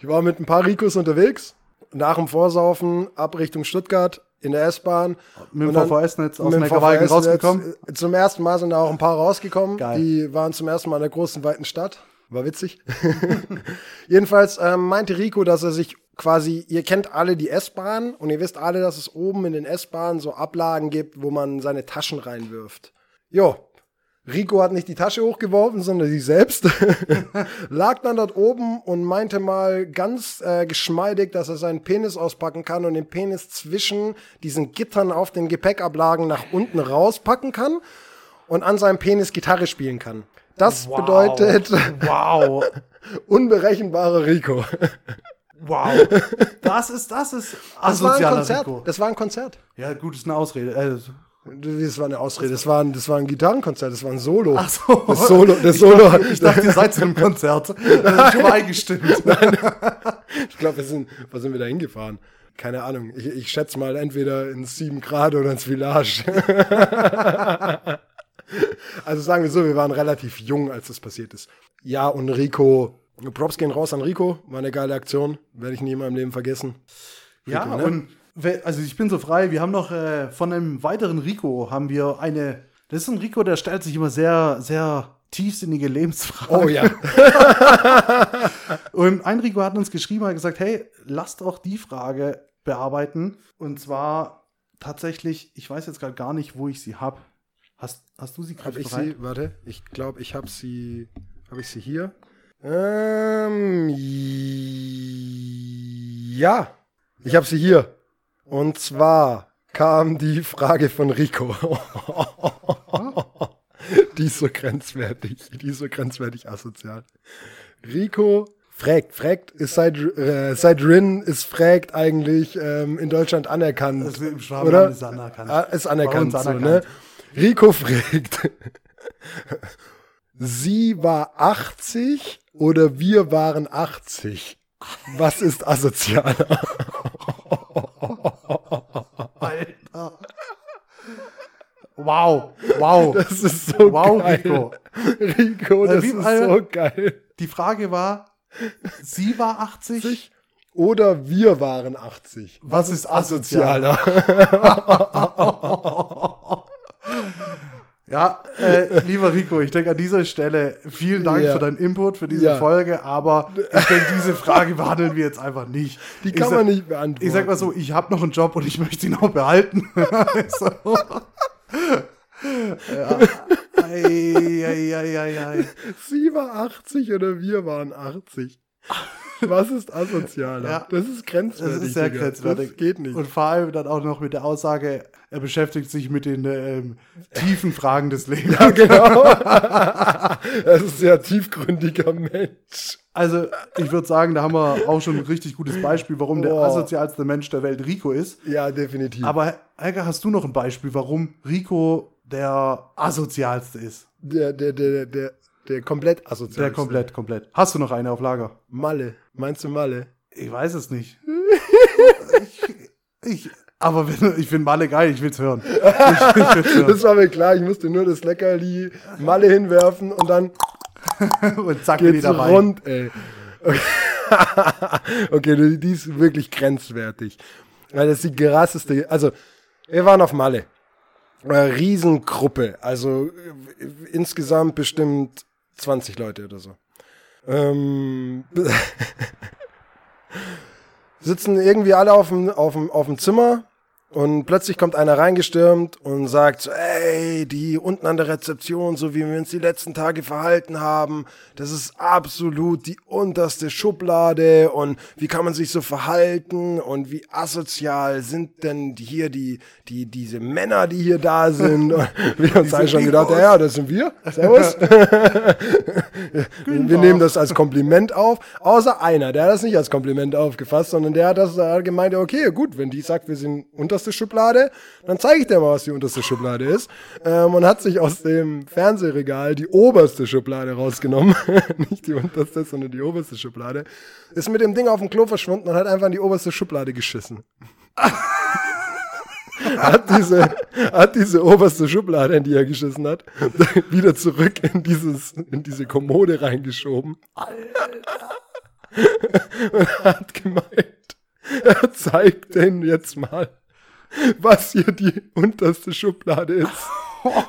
Ich war mit ein paar Ricos unterwegs, nach dem Vorsaufen ab Richtung Stuttgart in der S-Bahn. Mit dem VVS-Netz aus dem VVS-Netz, rausgekommen. äh, Zum ersten Mal sind da auch ein paar rausgekommen. Geil. Die waren zum ersten Mal in der großen, weiten Stadt. War witzig. Jedenfalls ähm, meinte Rico, dass er sich quasi, ihr kennt alle die S-Bahn und ihr wisst alle, dass es oben in den S-Bahnen so Ablagen gibt, wo man seine Taschen reinwirft. Jo, Rico hat nicht die Tasche hochgeworfen, sondern sie selbst. Lag dann dort oben und meinte mal ganz äh, geschmeidig, dass er seinen Penis auspacken kann und den Penis zwischen diesen Gittern auf den Gepäckablagen nach unten rauspacken kann und an seinem Penis Gitarre spielen kann. Das Wow. bedeutet Wow. unberechenbarer Rico. Wow. Das ist, das ist Das war ein Konzert. Rico. Das war ein Konzert. Ja, gut, ist eine Ausrede. Das war eine Ausrede. Das war ein, das war ein Gitarrenkonzert. Das war ein Solo. ach so. Das Solo, das ich Solo. Dachte, ich dachte, ihr seid zu einem Konzert. Das ist schon mal eingestimmt. Ich glaube, wir sind, wo sind wir da hingefahren? Keine Ahnung. Ich, ich schätze mal entweder ins 7 Grad oder ins Village. also sagen wir so, wir waren relativ jung, als das passiert ist. Ja, und Rico, Props gehen raus an Rico. War eine geile Aktion. Werde ich nie in meinem Leben vergessen. Ja, Rico, ne? und also ich bin so frei. Wir haben noch äh, von einem weiteren Rico haben wir eine. Das ist ein Rico, der stellt sich immer sehr, sehr tiefsinnige Lebensfragen. Oh ja. Und ein Rico hat uns geschrieben, hat gesagt, hey, lasst auch die Frage bearbeiten. Und zwar tatsächlich, ich weiß jetzt gerade gar nicht, wo ich sie habe. Hast, hast du sie gerade ich bereit? sie? Warte, ich glaube, ich habe sie. Habe ich sie hier? Ähm, ja, ich habe sie hier. Und zwar kam die Frage von Rico. die ist so grenzwertig, die ist so grenzwertig asozial. Rico fragt, fragt ist seit, äh, seit Rin ist fragt eigentlich ähm, in Deutschland anerkannt. Das ist im oder? ist anerkannt. Ah, ist anerkannt, Bei uns so, anerkannt. ne? Rico fragt, sie war 80 oder wir waren 80? Was ist asozialer? Alter. Wow, wow. Das ist so Wow, geil. Rico. Rico, das ist so geil. Die Frage war, sie war 80? Oder wir waren 80. Was ist asozialer? Ja, äh, lieber Rico, ich denke an dieser Stelle vielen Dank Ja. für deinen Input, für diese Ja. Folge, aber ich denke, diese Frage behandeln wir jetzt einfach nicht. Die kann sag- man nicht beantworten. Ich sag mal so, ich habe noch einen Job und ich möchte ihn auch behalten. so. ja. ei, ei, ei, ei, ei. Sie war 80 oder wir waren 80. Was ist asozialer? Ja. Das ist grenzwertig. Das ist sehr grenzwertig. Das geht nicht. Und vor allem dann auch noch mit der Aussage, er beschäftigt sich mit den ähm, tiefen Fragen des Lebens. ja, genau. das ist ein sehr tiefgründiger Mensch. Also, ich würde sagen, da haben wir auch schon ein richtig gutes Beispiel, warum der Boah. asozialste Mensch der Welt Rico ist. Ja, definitiv. Aber Helga, hast du noch ein Beispiel, warum Rico der asozialste ist? der, der, der, der, der komplett asozial. Der komplett, komplett. Hast du noch eine auf Lager? Malle. Meinst du Malle? Ich weiß es nicht. ich, ich, aber wenn, ich finde Malle geil, ich will's hören. Ich, will's hören. Das war mir klar, ich musste nur das Leckerli Malle hinwerfen und dann Und zack, geht's dabei. rund, ey. Okay, okay die, die ist wirklich grenzwertig. Weil das ist die krasseste, also wir waren auf Malle. Riesengruppe, also äh, insgesamt bestimmt 20 Leute oder so. Ähm, sitzen irgendwie alle auf dem, auf dem, auf dem Zimmer und plötzlich kommt einer reingestürmt und sagt so, ey, die unten an der Rezeption, so wie wir uns die letzten Tage verhalten haben, das ist absolut die unterste Schublade. Und wie kann man sich so verhalten? Und wie asozial sind denn hier die, die, diese Männer, die hier da sind? Und wir haben uns eigentlich schon gedacht, ja, ja, das sind wir, servus. wir nehmen das als Kompliment auf, außer einer, der hat das nicht als Kompliment aufgefasst, sondern der hat das gemeint, okay, gut, wenn die sagt, wir sind unterste Schublade, dann zeige ich dir mal, was die unterste Schublade ist. Ähm, und hat sich aus dem Fernsehregal die oberste Schublade rausgenommen, nicht die unterste, sondern die oberste Schublade, ist mit dem Ding auf dem Klo verschwunden und hat einfach in die oberste Schublade geschissen. hat diese, hat diese oberste Schublade, in die er geschissen hat, wieder zurück in dieses, in diese Kommode reingeschoben. Und hat gemeint, er zeigt denen jetzt mal, was hier die unterste Schublade ist.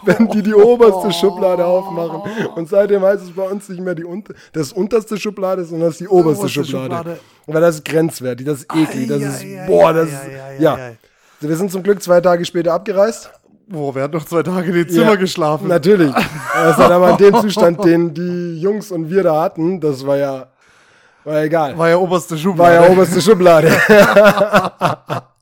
wenn die die oberste Schublade aufmachen. Und seitdem heißt es bei uns nicht mehr die unter das unterste Schublade, sondern das ist die oberste, oberste Schublade. Schublade. Weil das ist grenzwertig, das ist eklig, das ist, boah, das ist, ja. ei. Wir sind zum Glück zwei Tage später abgereist. Boah, wir hatten noch zwei Tage in den Zimmer Ja, geschlafen. Natürlich. Also dann aber in dem Zustand, den die Jungs und wir da hatten, das war ja, war ja egal. War ja oberste War Schublade. ja oberste Schublade.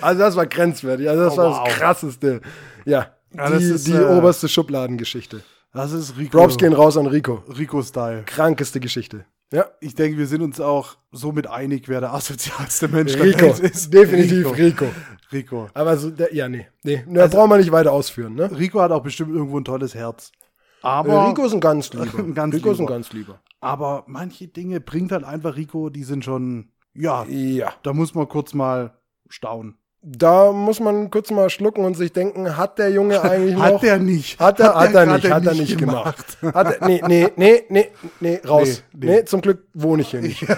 also das war grenzwertig. Also das Oh, war wow. das Krasseste. Ja, Ja, das die, ist, die äh, oberste Schubladengeschichte. Das ist Rico. Props gehen raus an Rico. Rico-Style. Krankeste Geschichte. Ja, Ich denke, wir sind uns auch somit einig, wer der asozialste Mensch Rico. Ist. Definitiv Rico. Rico. Aber so, der, ja, nee. nee. Da Also- brauchen wir nicht weiter ausführen, ne? Rico hat auch bestimmt irgendwo ein tolles Herz. Aber Rico ist ein ganz lieber. Ein ganz Rico ist ein lieber. ganz lieber. aber manche Dinge bringt halt einfach Rico, die sind schon, ja, Ja. da muss man kurz mal staunen. Da muss man kurz mal schlucken und sich denken, hat der Junge eigentlich noch... Hat der nicht. Hat er, hat er hat nicht, hat er nicht gemacht. Hat er, nee, nee, nee, nee, nee, raus. Nee, Nee, nee. zum Glück wohne ich hier nicht.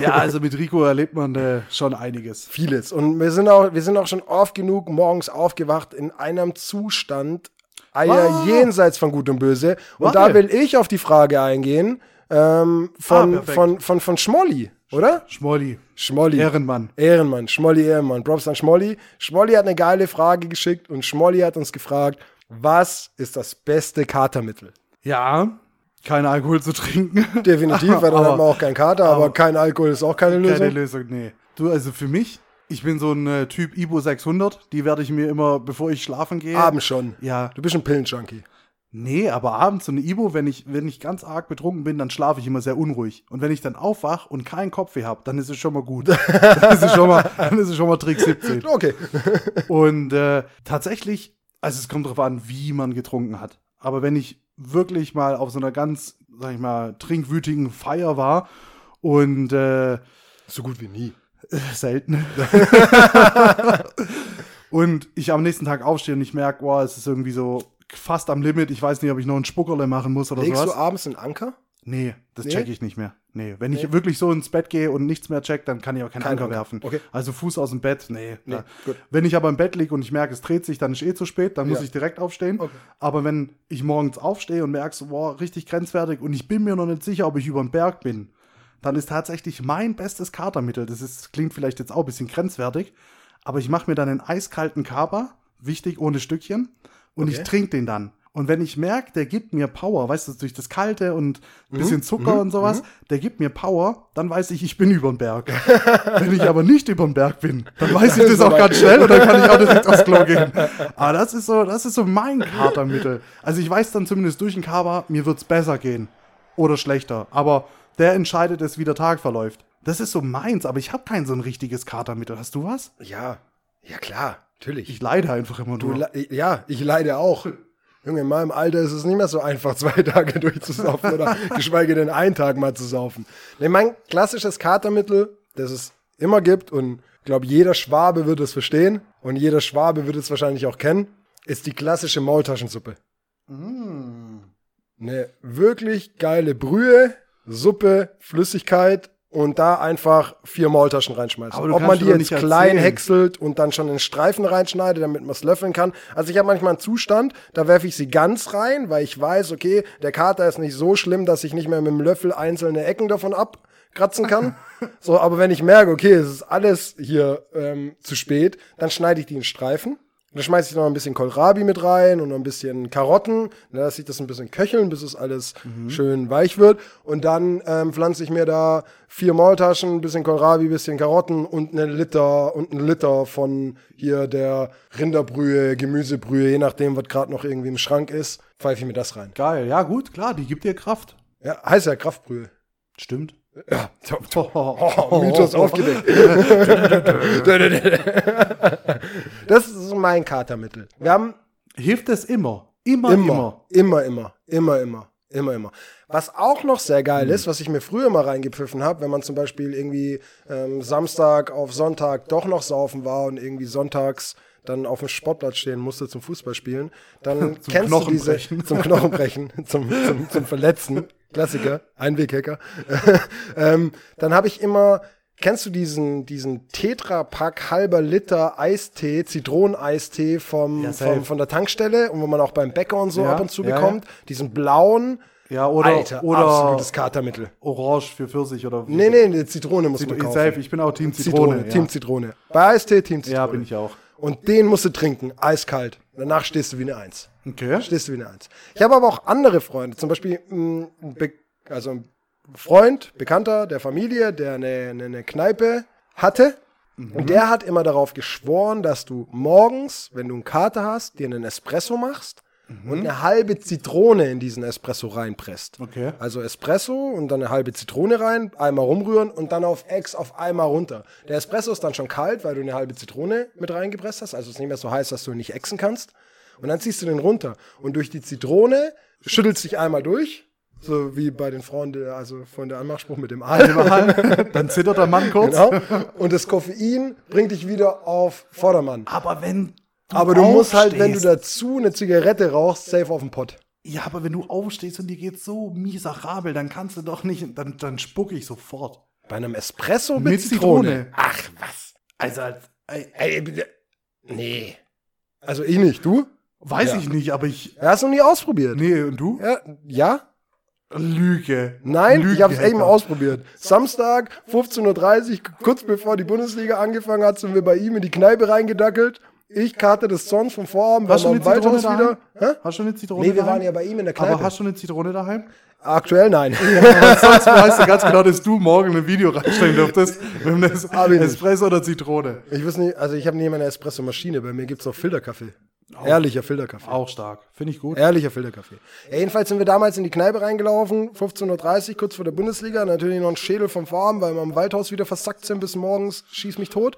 Ja, also mit Rico erlebt man äh, schon einiges. Vieles. Und wir sind auch, wir sind auch schon oft genug morgens aufgewacht in einem Zustand, Eier Ah. jenseits von Gut und Böse. Und Warte. da will ich auf die Frage eingehen ähm, Ah, von, perfekt. von, von, von Schmolli, oder? Schmolli, Schmolli. Ehrenmann. Ehrenmann, Schmolli Ehrenmann. Props an Schmolli. Schmolli hat eine geile Frage geschickt und Schmolli hat uns gefragt, was ist das beste Katermittel? Ja, kein Alkohol zu trinken. Definitiv, weil dann Aber- haben wir auch keinen Kater, aber, aber- kein Alkohol ist auch keine Lösung. Keine Lösung, nee. Du, also für mich, ich bin so ein äh, Typ Ibo 600, die werde ich mir immer, bevor ich schlafen gehe. Abends schon. Ja, Du bist ein Pillenjunkie. Nee, aber abends so eine Ibo, wenn ich, wenn ich ganz arg betrunken bin, dann schlafe ich immer sehr unruhig. Und wenn ich dann aufwach und keinen Kopfweh habe, dann ist es schon mal gut. dann, ist es schon mal, dann ist es schon mal Trick 17. Okay. Und äh, tatsächlich, also es kommt darauf an, wie man getrunken hat. Aber wenn ich wirklich mal auf so einer ganz, sag ich mal, trinkwütigen Feier war und äh, So gut wie nie. selten. und ich am nächsten Tag aufstehe und ich merke, wow, es ist irgendwie so fast am Limit. Ich weiß nicht, ob ich noch ein Spuckerle machen muss oder Legst du sowas. abends einen Anker? Nee, das Nee? check ich nicht mehr. Nee, wenn ich Nee? wirklich so ins Bett gehe und nichts mehr check, dann kann ich auch keinen Kein Anker Anker. werfen. Okay. Also Fuß aus dem Bett, nee. Nee. Wenn ich aber im Bett liege und ich merke, es dreht sich, dann ist eh zu spät, dann muss Ja. ich direkt aufstehen. Okay. Aber wenn ich morgens aufstehe und merke, boah, richtig grenzwertig und ich bin mir noch nicht sicher, ob ich über den Berg bin, dann ist tatsächlich mein bestes Katermittel, das ist, klingt vielleicht jetzt auch ein bisschen grenzwertig, aber ich mache mir dann einen eiskalten Kaba, wichtig, ohne Stückchen, und Okay. ich trinke den dann. Und wenn ich merke, der gibt mir Power, weißt du, durch das Kalte und ein Mhm. bisschen Zucker und sowas, der gibt mir Power, dann weiß ich, ich bin über den Berg. wenn ich aber nicht über den Berg bin, dann weiß ich das auch ganz schnell und dann kann ich auch direkt aufs Klo gehen. Aber das ist so, das ist so mein Katermittel. Also ich weiß dann zumindest durch den Kaba, mir wird's besser gehen. Oder schlechter. Aber der entscheidet es, wie der Tag verläuft. Das ist so meins, aber ich habe kein so ein richtiges Katermittel. Hast du was? Ja. Ja, klar. Natürlich. Ich leide einfach immer du, nur. ja, ich leide auch. Junge, in meinem Alter ist es nicht mehr so einfach, zwei Tage durchzusaufen oder geschweige denn einen Tag mal zu saufen. Nee, mein klassisches Katermittel, das es immer gibt und ich glaube, jeder Schwabe wird es verstehen und jeder Schwabe wird es wahrscheinlich auch kennen, ist die klassische Maultaschensuppe. Mm. Eine wirklich geile Brühe, Suppe, Flüssigkeit und da einfach vier Maultaschen reinschmeißen. Ob man die jetzt klein häckselt und dann schon in Streifen reinschneidet, damit man es löffeln kann. Also ich habe manchmal einen Zustand, da werfe ich sie ganz rein, weil ich weiß, okay, der Kater ist nicht so schlimm, dass ich nicht mehr mit dem Löffel einzelne Ecken davon abkratzen kann. so, aber wenn ich merke, okay, es ist alles hier ähm, zu spät, dann schneide ich die in Streifen. Dann schmeiße ich noch ein bisschen Kohlrabi mit rein und noch ein bisschen Karotten. Dann lasse ich das ein bisschen köcheln, bis es alles schön weich wird. Und dann ähm, pflanze ich mir da vier Maultaschen, ein bisschen Kohlrabi, ein bisschen Karotten und eine Liter und einen Liter von hier der Rinderbrühe, Gemüsebrühe, je nachdem, was gerade noch irgendwie im Schrank ist, pfeife ich mir das rein. Geil, ja gut, klar, die gibt dir Kraft. Ja, heißt ja Kraftbrühe. Stimmt. Ja, top, top. Oh, Mythos aufgedeckt. das ist mein Katermittel. Wir haben Hilft es immer. Immer, Immer, immer. immer, immer, immer, immer, immer. Was auch noch sehr geil ist, was ich mir früher mal reingepfiffen habe, wenn man zum Beispiel irgendwie ähm, Samstag auf Sonntag doch noch saufen war und irgendwie sonntags dann auf dem Sportplatz stehen musste zum Fußballspielen, dann kennst du diese zum Knochenbrechen, zum, zum, zum Verletzen, Klassiker, Einweghacker. ähm, dann habe ich immer kennst du diesen, diesen Tetra-Pack halber Liter Eistee, Zitroneneistee vom, Ja, vom, von der Tankstelle und wo man auch beim Bäcker und so Ja, ab und zu ja, bekommt? Diesen blauen, Ja, oder, Alter, oder absolutes Katermittel. Orange für Pfirsich oder Nee, nee, eine Zitrone muss man Zit- kaufen. Safe, ich bin auch Team Zitrone. Zitrone. Team Zitrone. Bei Eistee Team Zitrone. ja, bin ich auch. Und den musst du trinken, eiskalt. Danach stehst du wie eine Eins. Okay. Stehst du wie eine Eins. Ich habe aber auch andere Freunde, zum Beispiel mh, ein Be also ein Freund, Bekannter der Familie, der eine, eine, eine Kneipe hatte. Und der hat immer darauf geschworen, dass du morgens, wenn du einen Kater hast, dir einen Espresso machst und eine halbe Zitrone in diesen Espresso reinpresst. Okay. Also Espresso und dann eine halbe Zitrone rein, einmal rumrühren und dann auf Ex auf einmal runter. Der Espresso ist dann schon kalt, weil du eine halbe Zitrone mit reingepresst hast. Also es ist nicht mehr so heiß, dass du ihn nicht exen kannst. Und dann ziehst du den runter. Und durch die Zitrone schüttelst dich einmal durch. So wie bei den Frauen, also von der Anmachspruch mit dem Aal. Dann zittert der Mann kurz. genau. Und das Koffein bringt dich wieder auf Vordermann. Aber wenn Aber du musst halt, wenn du dazu eine Zigarette rauchst, safe auf den Pott. Ja, aber wenn du aufstehst und dir geht's so miserabel, dann kannst du doch nicht, dann, dann spucke ich sofort. Bei einem Espresso mit, Mit Zitrone. Zitrone. Ach, was? Also, als- ey, Ey. Nee. Also ich nicht, du? weiß Ja. ich nicht, aber ich. Ja, hast du noch nie ausprobiert? Nee, und du? Ja? ja? Lüge. Nein, Lüge, ich habe es eben ausprobiert. Samstag, 15.30 Uhr, kurz bevor die Bundesliga angefangen hat, sind wir bei ihm in die Kneipe reingedackelt. Ich karte des Sons vom Vorabend, Hast du eine Zitrone Waldhaus daheim? wieder. Hä? Hast du eine Zitrone Nee, wir daheim? waren ja bei ihm in der Kneipe. Aber hast du eine Zitrone daheim? Aktuell nein. Aber sonst weißt du ganz genau, dass du morgen ein Video reinstellen dürftest. Mit einem Es-. Espresso oder Zitrone. Ich weiß nicht, also ich habe nicht mal eine Espresso-Maschine, bei mir gibt's auch Filterkaffee. Ehrlicher Filterkaffee. Auch stark. Finde ich gut. Ehrlicher Filterkaffee. Ja, jedenfalls sind wir damals in die Kneipe reingelaufen, 15.30 Uhr, kurz vor der Bundesliga. Natürlich noch ein Schädel vom Farm, weil wir am Waldhaus wieder versackt sind bis morgens, schieß mich tot.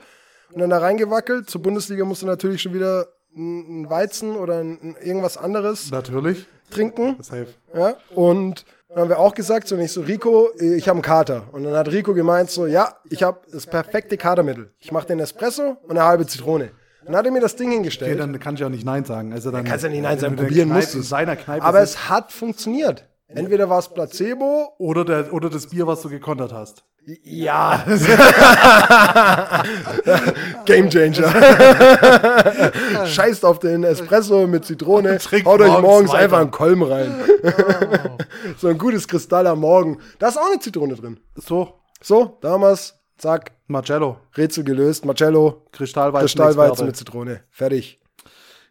Und dann da reingewackelt. Zur Bundesliga musste natürlich schon wieder ein ein Weizen oder ein, irgendwas anderes Natürlich. trinken. Safe. Ja, und dann haben wir auch gesagt, so nicht so, Rico, ich habe einen Kater. Und dann hat Rico gemeint so, ja, ich habe das perfekte Katermittel. Ich mache den Espresso und eine halbe Zitrone. Dann hat er mir das Ding hingestellt. Okay, dann kann ich auch nicht Nein sagen. Also dann Kannst ja nicht Nein sagen, du probieren musst du In seiner Kneipe Aber es hat funktioniert. Entweder war es Placebo. oder, der, oder das Bier, was du gekontert hast. Ja. Game Changer. Scheißt auf den Espresso mit Zitrone. Trinkt Haut euch morgens morgens weiter. einfach einen Kolben rein. so ein gutes Kristall am Morgen. Da ist auch eine Zitrone drin. So, So, damals, zack, Marcello, Rätsel gelöst. Marcello, Kristallweizen. Kristallweizen mit Zitrone. Fertig.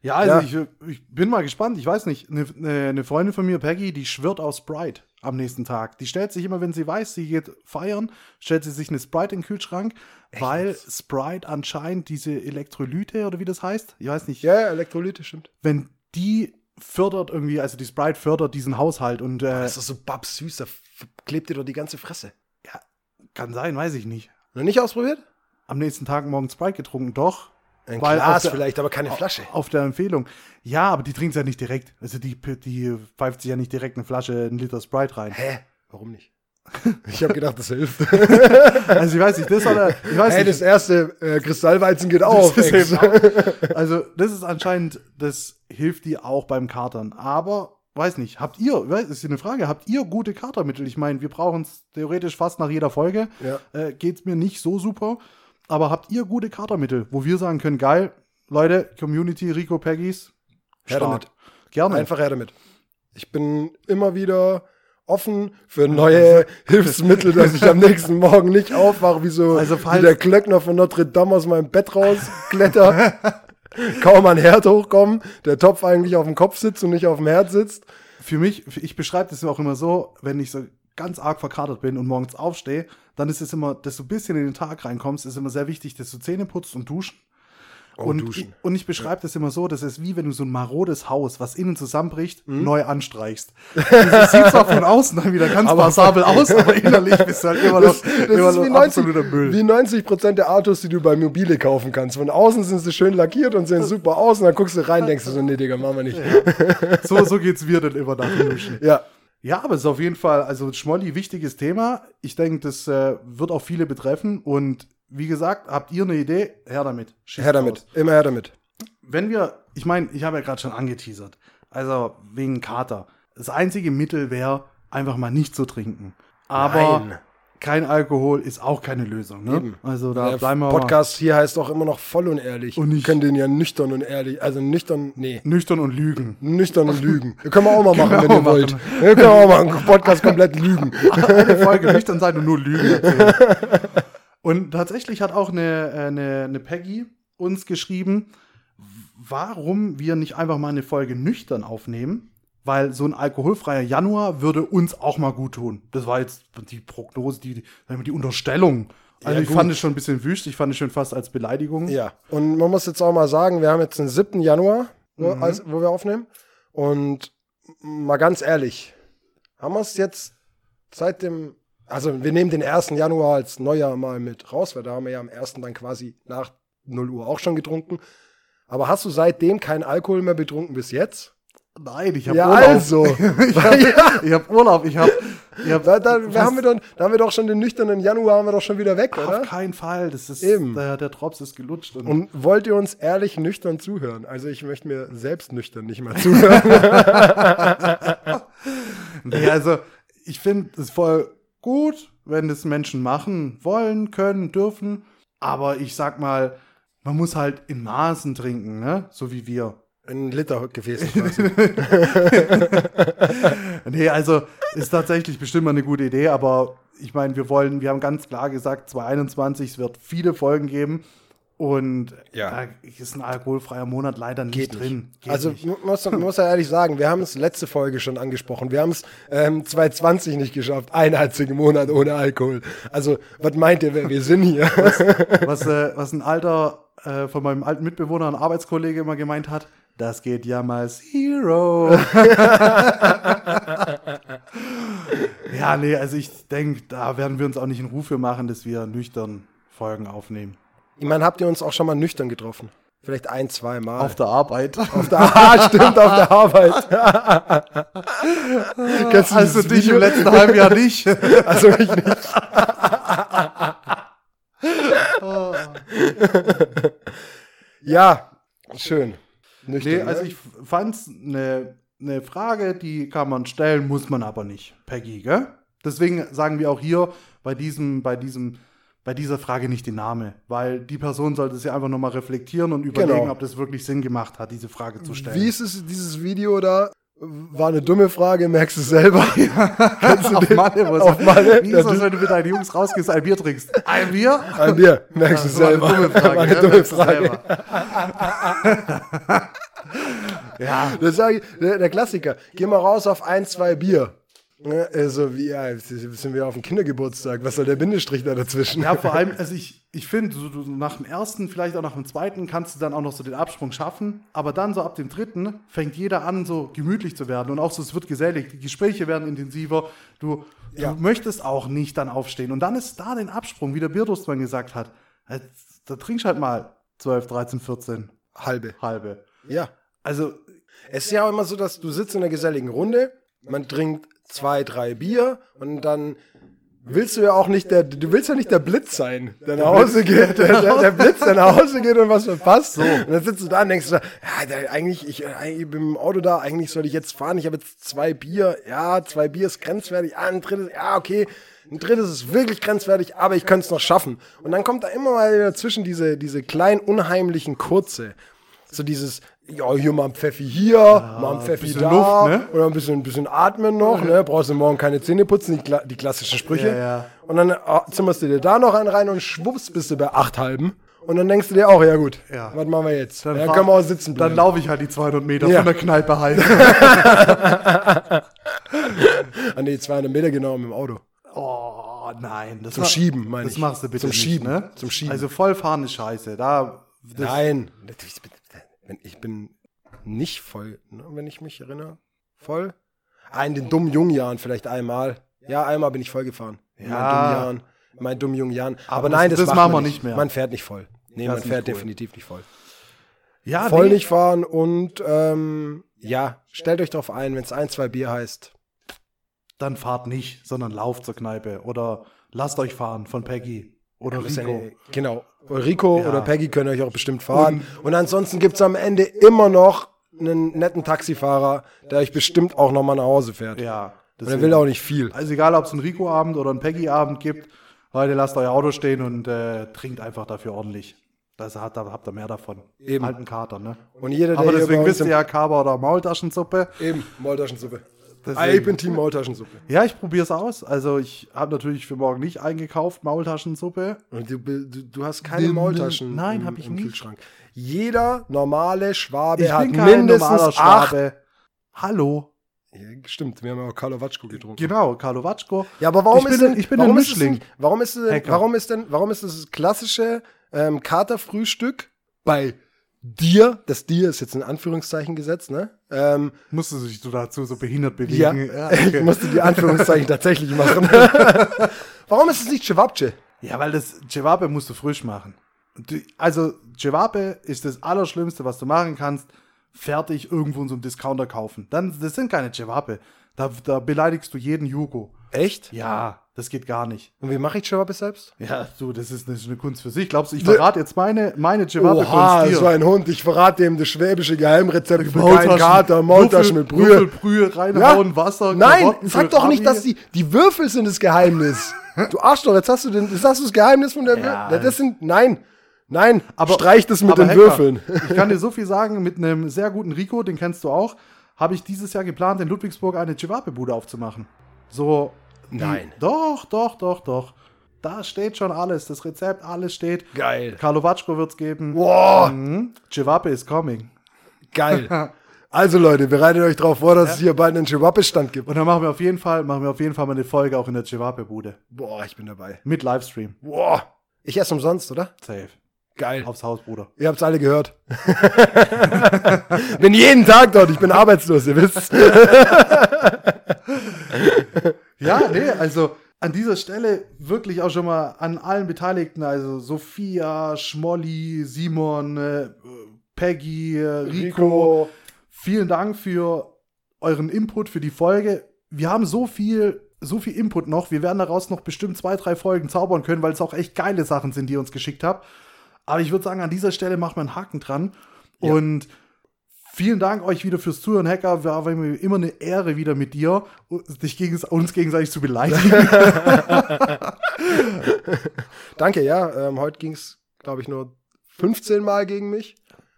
Ja, also Ja. Ich, ich bin mal gespannt. Ich weiß nicht. Eine, eine Freundin von mir, Peggy, die schwört auf Sprite am nächsten Tag. Die stellt sich immer, wenn sie weiß, sie geht feiern, stellt sie sich eine Sprite in den Kühlschrank, weil Sprite anscheinend diese Elektrolyte oder wie das heißt, ich weiß nicht, Ja, ja, Elektrolyte, stimmt. wenn die fördert irgendwie, also die Sprite fördert diesen Haushalt und äh, Das ist so babsüß, da klebt dir doch die ganze Fresse. kann sein, weiß ich nicht. Noch nicht ausprobiert? Am nächsten Tag morgen Sprite getrunken, doch. Ein Weil Glas auf der- vielleicht, aber keine Flasche. Auf der Empfehlung. Ja, aber die trinkt ja nicht direkt. Also die, die pfeift sich ja nicht direkt eine Flasche, einen Liter Sprite rein. Hä? Warum nicht? Ich habe gedacht, das hilft. Also ich weiß nicht, das oder ich weiß hey, nicht. das erste äh, Kristallweizen geht eben Also das ist anscheinend, das hilft dir auch beim Katern. Aber weiß nicht, habt ihr, weiß, ist eine Frage, habt ihr gute Katermittel? Ich meine, wir brauchen es theoretisch fast nach jeder Folge. Ja. Äh, geht's mir nicht so super. Aber habt ihr gute Katermittel, wo wir sagen können, geil, Leute, Community, Rico Peggies, Her damit. Gerne. Einfach her damit. Ich bin immer wieder offen für neue Hilfsmittel, dass ich am nächsten Morgen nicht aufwache, wie so Also wie der Klöckner von Notre Dame aus meinem Bett rauskletter. Kaum an Herd hochkommen, der Topf eigentlich auf dem Kopf sitzt und nicht auf dem Herd sitzt. für mich, ich beschreibe das auch immer so, wenn ich so ganz arg verkatert bin und morgens aufstehe, dann ist es immer, dass du ein bisschen in den Tag reinkommst, ist immer sehr wichtig, dass du Zähne putzt und duschen. und, duschen. Ich, und ich beschreibe das immer so, das ist wie wenn du so ein marodes Haus, was innen zusammenbricht, neu anstreichst. Das sieht zwar von außen dann wieder ganz passabel aus, aber innerlich bist du halt immer noch, Das, das immer noch wie 90, absoluter Müll. wie 90 Prozent der Autos, die du bei Mobile kaufen kannst. Von außen sind sie schön lackiert und sehen super aus und dann guckst du rein, denkst du so, nee, Digga, machen wir nicht. so, so geht's mir dann immer nach dem Duschen. Ja, Ja, aber es ist auf jeden Fall, also Schmolli, wichtiges Thema. Ich denke, das äh, wird auch viele betreffen. Und wie gesagt, habt ihr eine Idee? Her damit. Schießt her damit. raus. Immer her damit. Wenn wir, ich meine, ich habe ja gerade schon angeteasert. Also wegen Kater. Das einzige Mittel wäre, einfach mal nicht zu trinken. Aber Nein. Kein Alkohol ist auch keine Lösung. Ne? Eben. Also da Der bleiben wir Podcast hier heißt auch immer noch voll und ehrlich. Und Wir können den ja nüchtern und ehrlich, also nüchtern, nee, nüchtern und lügen. nüchtern und lügen. Können wir auch mal machen, wenn ihr wollt. Wir können auch mal einen Podcast komplett lügen. Eine Folge nüchtern sein und nur Lügen. Und tatsächlich hat auch eine, äh, eine, eine Peggy uns geschrieben, warum wir nicht einfach mal eine Folge nüchtern aufnehmen. Weil so ein alkoholfreier Januar würde uns auch mal gut tun. Das war jetzt die Prognose, die, die Unterstellung. Also Ja, ich gut. fand es schon ein bisschen wüst, ich fand es schon fast als Beleidigung. Ja, und man muss jetzt auch mal sagen, wir haben jetzt den 7. Januar, wo, Mhm. als, wo wir aufnehmen. Und mal ganz ehrlich, haben wir es jetzt seit dem, also wir nehmen den 1. Januar als Neujahr mal mit raus, weil da haben wir ja am 1. dann quasi nach 0 Uhr auch schon getrunken. Aber hast du seitdem keinen Alkohol mehr betrunken bis jetzt? Nein, ich habe Ja, Urlaub. also. ich habe ich hab Urlaub. Ich habe hab, Da, da, wir haben wir doch, da haben wir doch schon den nüchternen Januar haben wir doch schon wieder weg, auf oder? keinen Fall. Das ist Eben. Der, der Drops ist gelutscht. Und, Und wollt ihr uns ehrlich nüchtern zuhören? Also ich möchte mir selbst nüchtern nicht mal zuhören. nee, also ich finde es voll gut, wenn das Menschen machen wollen, können, dürfen. Aber ich sag mal, man muss halt in Maßen trinken, ne? So wie wir. Ein Liter quasi. Nee, also ist tatsächlich bestimmt mal eine gute Idee, aber ich meine, wir wollen, wir haben ganz klar gesagt, 2021, es wird viele Folgen geben und Ja. da ist ein alkoholfreier Monat leider nicht Geht drin. Geht also nicht. muss, muss ja ehrlich sagen, wir haben es letzte Folge schon angesprochen. Wir haben es ähm, 2020 nicht geschafft, einen einzigen Monat ohne Alkohol. Also was meint ihr, wer wir sind hier? was, äh, was ein alter äh, von meinem alten Mitbewohner, ein Arbeitskollege immer gemeint hat, das geht ja mal Zero. ja, nee, also ich denke, da werden wir uns auch nicht in Ruf für machen, dass wir nüchtern Folgen aufnehmen. Ich meine, habt ihr uns auch schon mal nüchtern getroffen? Vielleicht ein, zwei Mal. Auf der Arbeit. Auf der ah, stimmt, auf der Arbeit. Kennst du also dich Video? im letzten halben Jahr nicht. Also ich nicht. ja, schön. Nüchtern, Nee, also ne? ich fand's eine ne Frage, die kann man stellen, muss man aber nicht, Peggy, gell? Deswegen sagen wir auch hier bei diesem, bei diesem, bei dieser Frage nicht den Namen, weil die Person sollte sich einfach nochmal reflektieren und überlegen, Genau. ob das wirklich Sinn gemacht hat, diese Frage zu stellen. Wie ist es, dieses Video da? War eine dumme Frage, merkst du selber. Kennst du auf den? Malle, was, Auf Malle? Wie ist das, wenn du mit deinen Jungs rausgehst, ein Bier trinkst? Ein Bier? An dir, merkst du Das war eine selber. dumme Frage. War eine dumme Frage. selber. ja, Das sag ich, der, der Klassiker. Geh mal raus auf ein, zwei Bier. Ne, Also, wie, ja, sind wir auf dem Kindergeburtstag? Was soll der Bindestrich da dazwischen? Ja, vor allem, also ich, ich finde, so, nach dem ersten, vielleicht auch nach dem zweiten, kannst du dann auch noch so den Absprung schaffen. Aber dann so ab dem dritten fängt jeder an, so gemütlich zu werden. Und auch so, es wird gesellig. Die Gespräche werden intensiver. Du, Ja. du möchtest auch nicht dann aufstehen. Und dann ist da den Absprung, wie der Bierdurstmann gesagt hat. Da trinkst halt mal 12, 13, 14 Halbe. halbe. Ja. Also, Es ist ja auch immer so, dass du sitzt in einer geselligen Runde, man trinkt zwei, drei Bier und dann willst du ja auch nicht der, du willst ja nicht der Blitz sein, der nach Hause geht, der, der, der Blitz, der nach Hause geht und was verpasst. So. Und dann sitzt du da und denkst, ja, der, eigentlich, ich, ich bin im Auto da, eigentlich soll ich jetzt fahren, ich habe jetzt zwei Bier, ja, zwei Bier ist grenzwertig, ah, ein drittes, ja, okay, ein drittes ist wirklich grenzwertig, aber ich könnte es noch schaffen. Und dann kommt da immer mal dazwischen diese, diese kleinen, unheimlichen Kurze. So dieses, ja, hier mal ein Pfeffi hier, mal ein Pfeffi da, Luft, ne? oder ein bisschen, ein bisschen atmen noch, ne? Brauchst du morgen keine Zähne putzen, die, die klassischen Sprüche. Ja, ja. Und dann ah, zimmerst du dir da noch einen rein und schwupps bist du bei acht halben. Und dann denkst du dir auch, ja gut, Ja. was machen wir jetzt? dann ja, können wir auch sitzen Dann bleiben. laufe ich halt die 200 Meter Ja. von der Kneipe halt. An die 200 Meter genau mit dem Auto. Oh, nein. Das Zum ma- Schieben, meine Das ich. machst du bitte Zum nicht, Schieben, Ne? zum Schieben. Also vollfahren ist scheiße. Da, das, Nein, Wenn- ich bin nicht voll, ne, wenn ich mich erinnere. Voll? Ah, in den dummen jungen Jahren vielleicht einmal. Ja, einmal bin ich voll gefahren. In meinen Ja. dummen Jahren. In meinen dummen jungen Jahren. Aber, Aber nein, das- das, machen wir nicht mehr. Man fährt nicht voll. Nee, Das man fährt nicht cool. definitiv nicht voll. Ja, voll nee. nicht fahren und ähm, ja, stellt euch darauf ein, wenn es ein, zwei Bier heißt. Dann fahrt nicht, sondern lauft zur Kneipe. Oder lasst euch fahren von Peggy. Oder Rico. eine- Genau. Rico Ja. oder Peggy können euch auch bestimmt fahren. Und, ansonsten gibt es am Ende immer noch einen netten Taxifahrer, der euch bestimmt auch nochmal nach Hause fährt. Ja. Und er will auch nicht viel. Also egal, ob es einen Rico-Abend oder einen Peggy-Abend gibt, Leute, lasst euer Auto stehen und äh, trinkt einfach dafür ordentlich. Das hat, da habt ihr mehr davon. Eben. Alten Kater, ne? Und jeder, der Aber hier deswegen wisst ihr ja Kaber oder Maultaschensuppe. Eben, Maultaschensuppe. Ah, ich bin Team Maultaschensuppe. Ja, ich probiere es aus. Also ich habe natürlich für morgen nicht eingekauft, Maultaschensuppe. Und du, du, du hast keine Nee, Maultaschen nein, hab ich im nicht. Kühlschrank. Jeder normale Schwabe Ich hat bin mindestens acht. Schwabe. Hallo. Ja, stimmt, wir haben ja auch Carlo Watschko getrunken. Genau, Carlo Watschko. Ja, aber warum ich bin, ist denn, ich bin warum ein ist Mischling. denn, warum ist denn, warum ist denn, warum ist das klassische ähm, Katerfrühstück bei dir, das dir ist jetzt in Anführungszeichen gesetzt, ne? Ähm, Musstest du dich so dazu so behindert ja, bewegen? Ja, ich okay. musste die Anführungszeichen tatsächlich machen. warum ist es nicht Cevapce? ja, weil das Cevape musst du frisch machen. Also Cevape ist das Allerschlimmste, was du machen kannst. Fertig irgendwo in so einem Discounter kaufen. Dann, das sind keine Cevape. Da, da beleidigst du jeden Jugo. Echt? Ja, das geht gar nicht. Und wie mache ich Cevape selbst? Ja, du, das ist, ist eine Kunst für sich. Glaubst du, ich verrate jetzt meine, meine Oha, Cevape-Kunst so ein Hund. Ich verrate ihm das schwäbische Geheimrezept für keinen Kater, Maultaschen mit Brühe. Würfelbrühe, reinhauen, Wasser, Nein, Karotten, sag doch nicht, dass die, die Würfel sind das Geheimnis. Du Arschloch, jetzt hast du, den, jetzt hast du das Geheimnis von der Ja. Würfel. Das sind, nein, nein, Aber- streich das mit den Hacker, Würfeln. Ich kann dir so viel sagen, mit einem sehr guten Rico, den kennst du auch, habe ich dieses Jahr geplant, in Ludwigsburg eine Cevape-Bude aufzumachen. So. Nein. Doch, doch, doch, doch. Da steht schon alles. Das Rezept, alles steht. Geil. Carlo Vatschko wird's geben. Boah, Mhm. Cevape is coming. geil. Also Leute, bereitet euch darauf vor, dass es hier bald einen Chihuahua-Stand gibt. Und dann machen wir auf jeden Fall, machen wir auf jeden Fall mal eine Folge auch in der Cevape-Bude. Boah, ich bin dabei. Mit Livestream. Boah, ich esse umsonst, oder? Safe. Geil. Aufs Haus, Bruder. Ihr habt's alle gehört. bin jeden Tag dort, ich bin arbeitslos, ihr wisst. Ja, nee, also an dieser Stelle wirklich auch schon mal an allen Beteiligten, also Sophia, Schmolli, Simon, äh, Peggy, äh, Rico, vielen Dank für euren Input für die Folge. Wir haben so viel, so viel Input noch. Wir werden daraus noch bestimmt zwei, drei Folgen zaubern können, weil es auch echt geile Sachen sind, die ihr uns geschickt habt. Aber ich würde sagen, an dieser Stelle macht man einen Haken dran. Und vielen Dank euch wieder fürs Zuhören, Hacker. War mir immer eine Ehre wieder mit dir, dich gegen, uns gegenseitig zu beleidigen. Danke, ja. Ähm, heute ging's, glaube ich, nur 15 Mal gegen mich.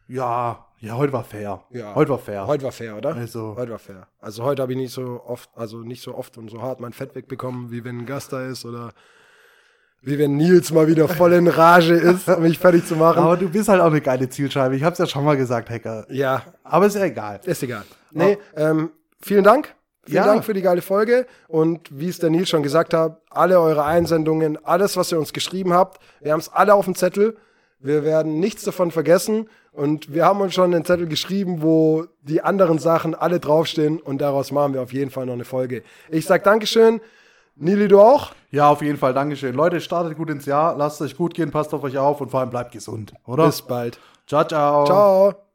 ja, ja, heute war fair. Ja. Heute war fair. Heute war fair, oder? Also- Heute war fair. Also heute habe ich nicht so oft, also nicht so oft und so hart mein Fett wegbekommen, wie wenn ein Gast da ist oder wie wenn Nils mal wieder voll in Rage ist, um mich fertig zu machen. Aber du bist halt auch eine geile Zielscheibe. Ich hab's ja schon mal gesagt, Hacker. ja, Aber ist ja egal. ist egal. Nee, ähm, vielen Dank. Vielen Ja. Dank für die geile Folge. Und wie es der Nils schon gesagt hat, alle eure Einsendungen, alles, was ihr uns geschrieben habt, wir haben es alle auf dem Zettel. Wir werden nichts davon vergessen. Und wir haben uns schon einen Zettel geschrieben, wo die anderen Sachen alle draufstehen. Und daraus machen wir auf jeden Fall noch eine Folge. Ich sag Dankeschön. Nili, du auch? Ja, auf jeden Fall. Dankeschön. Leute, startet gut ins Jahr. Lasst euch gut gehen, passt auf euch auf und vor allem bleibt gesund, oder? Bis bald. Ciao, ciao. Ciao.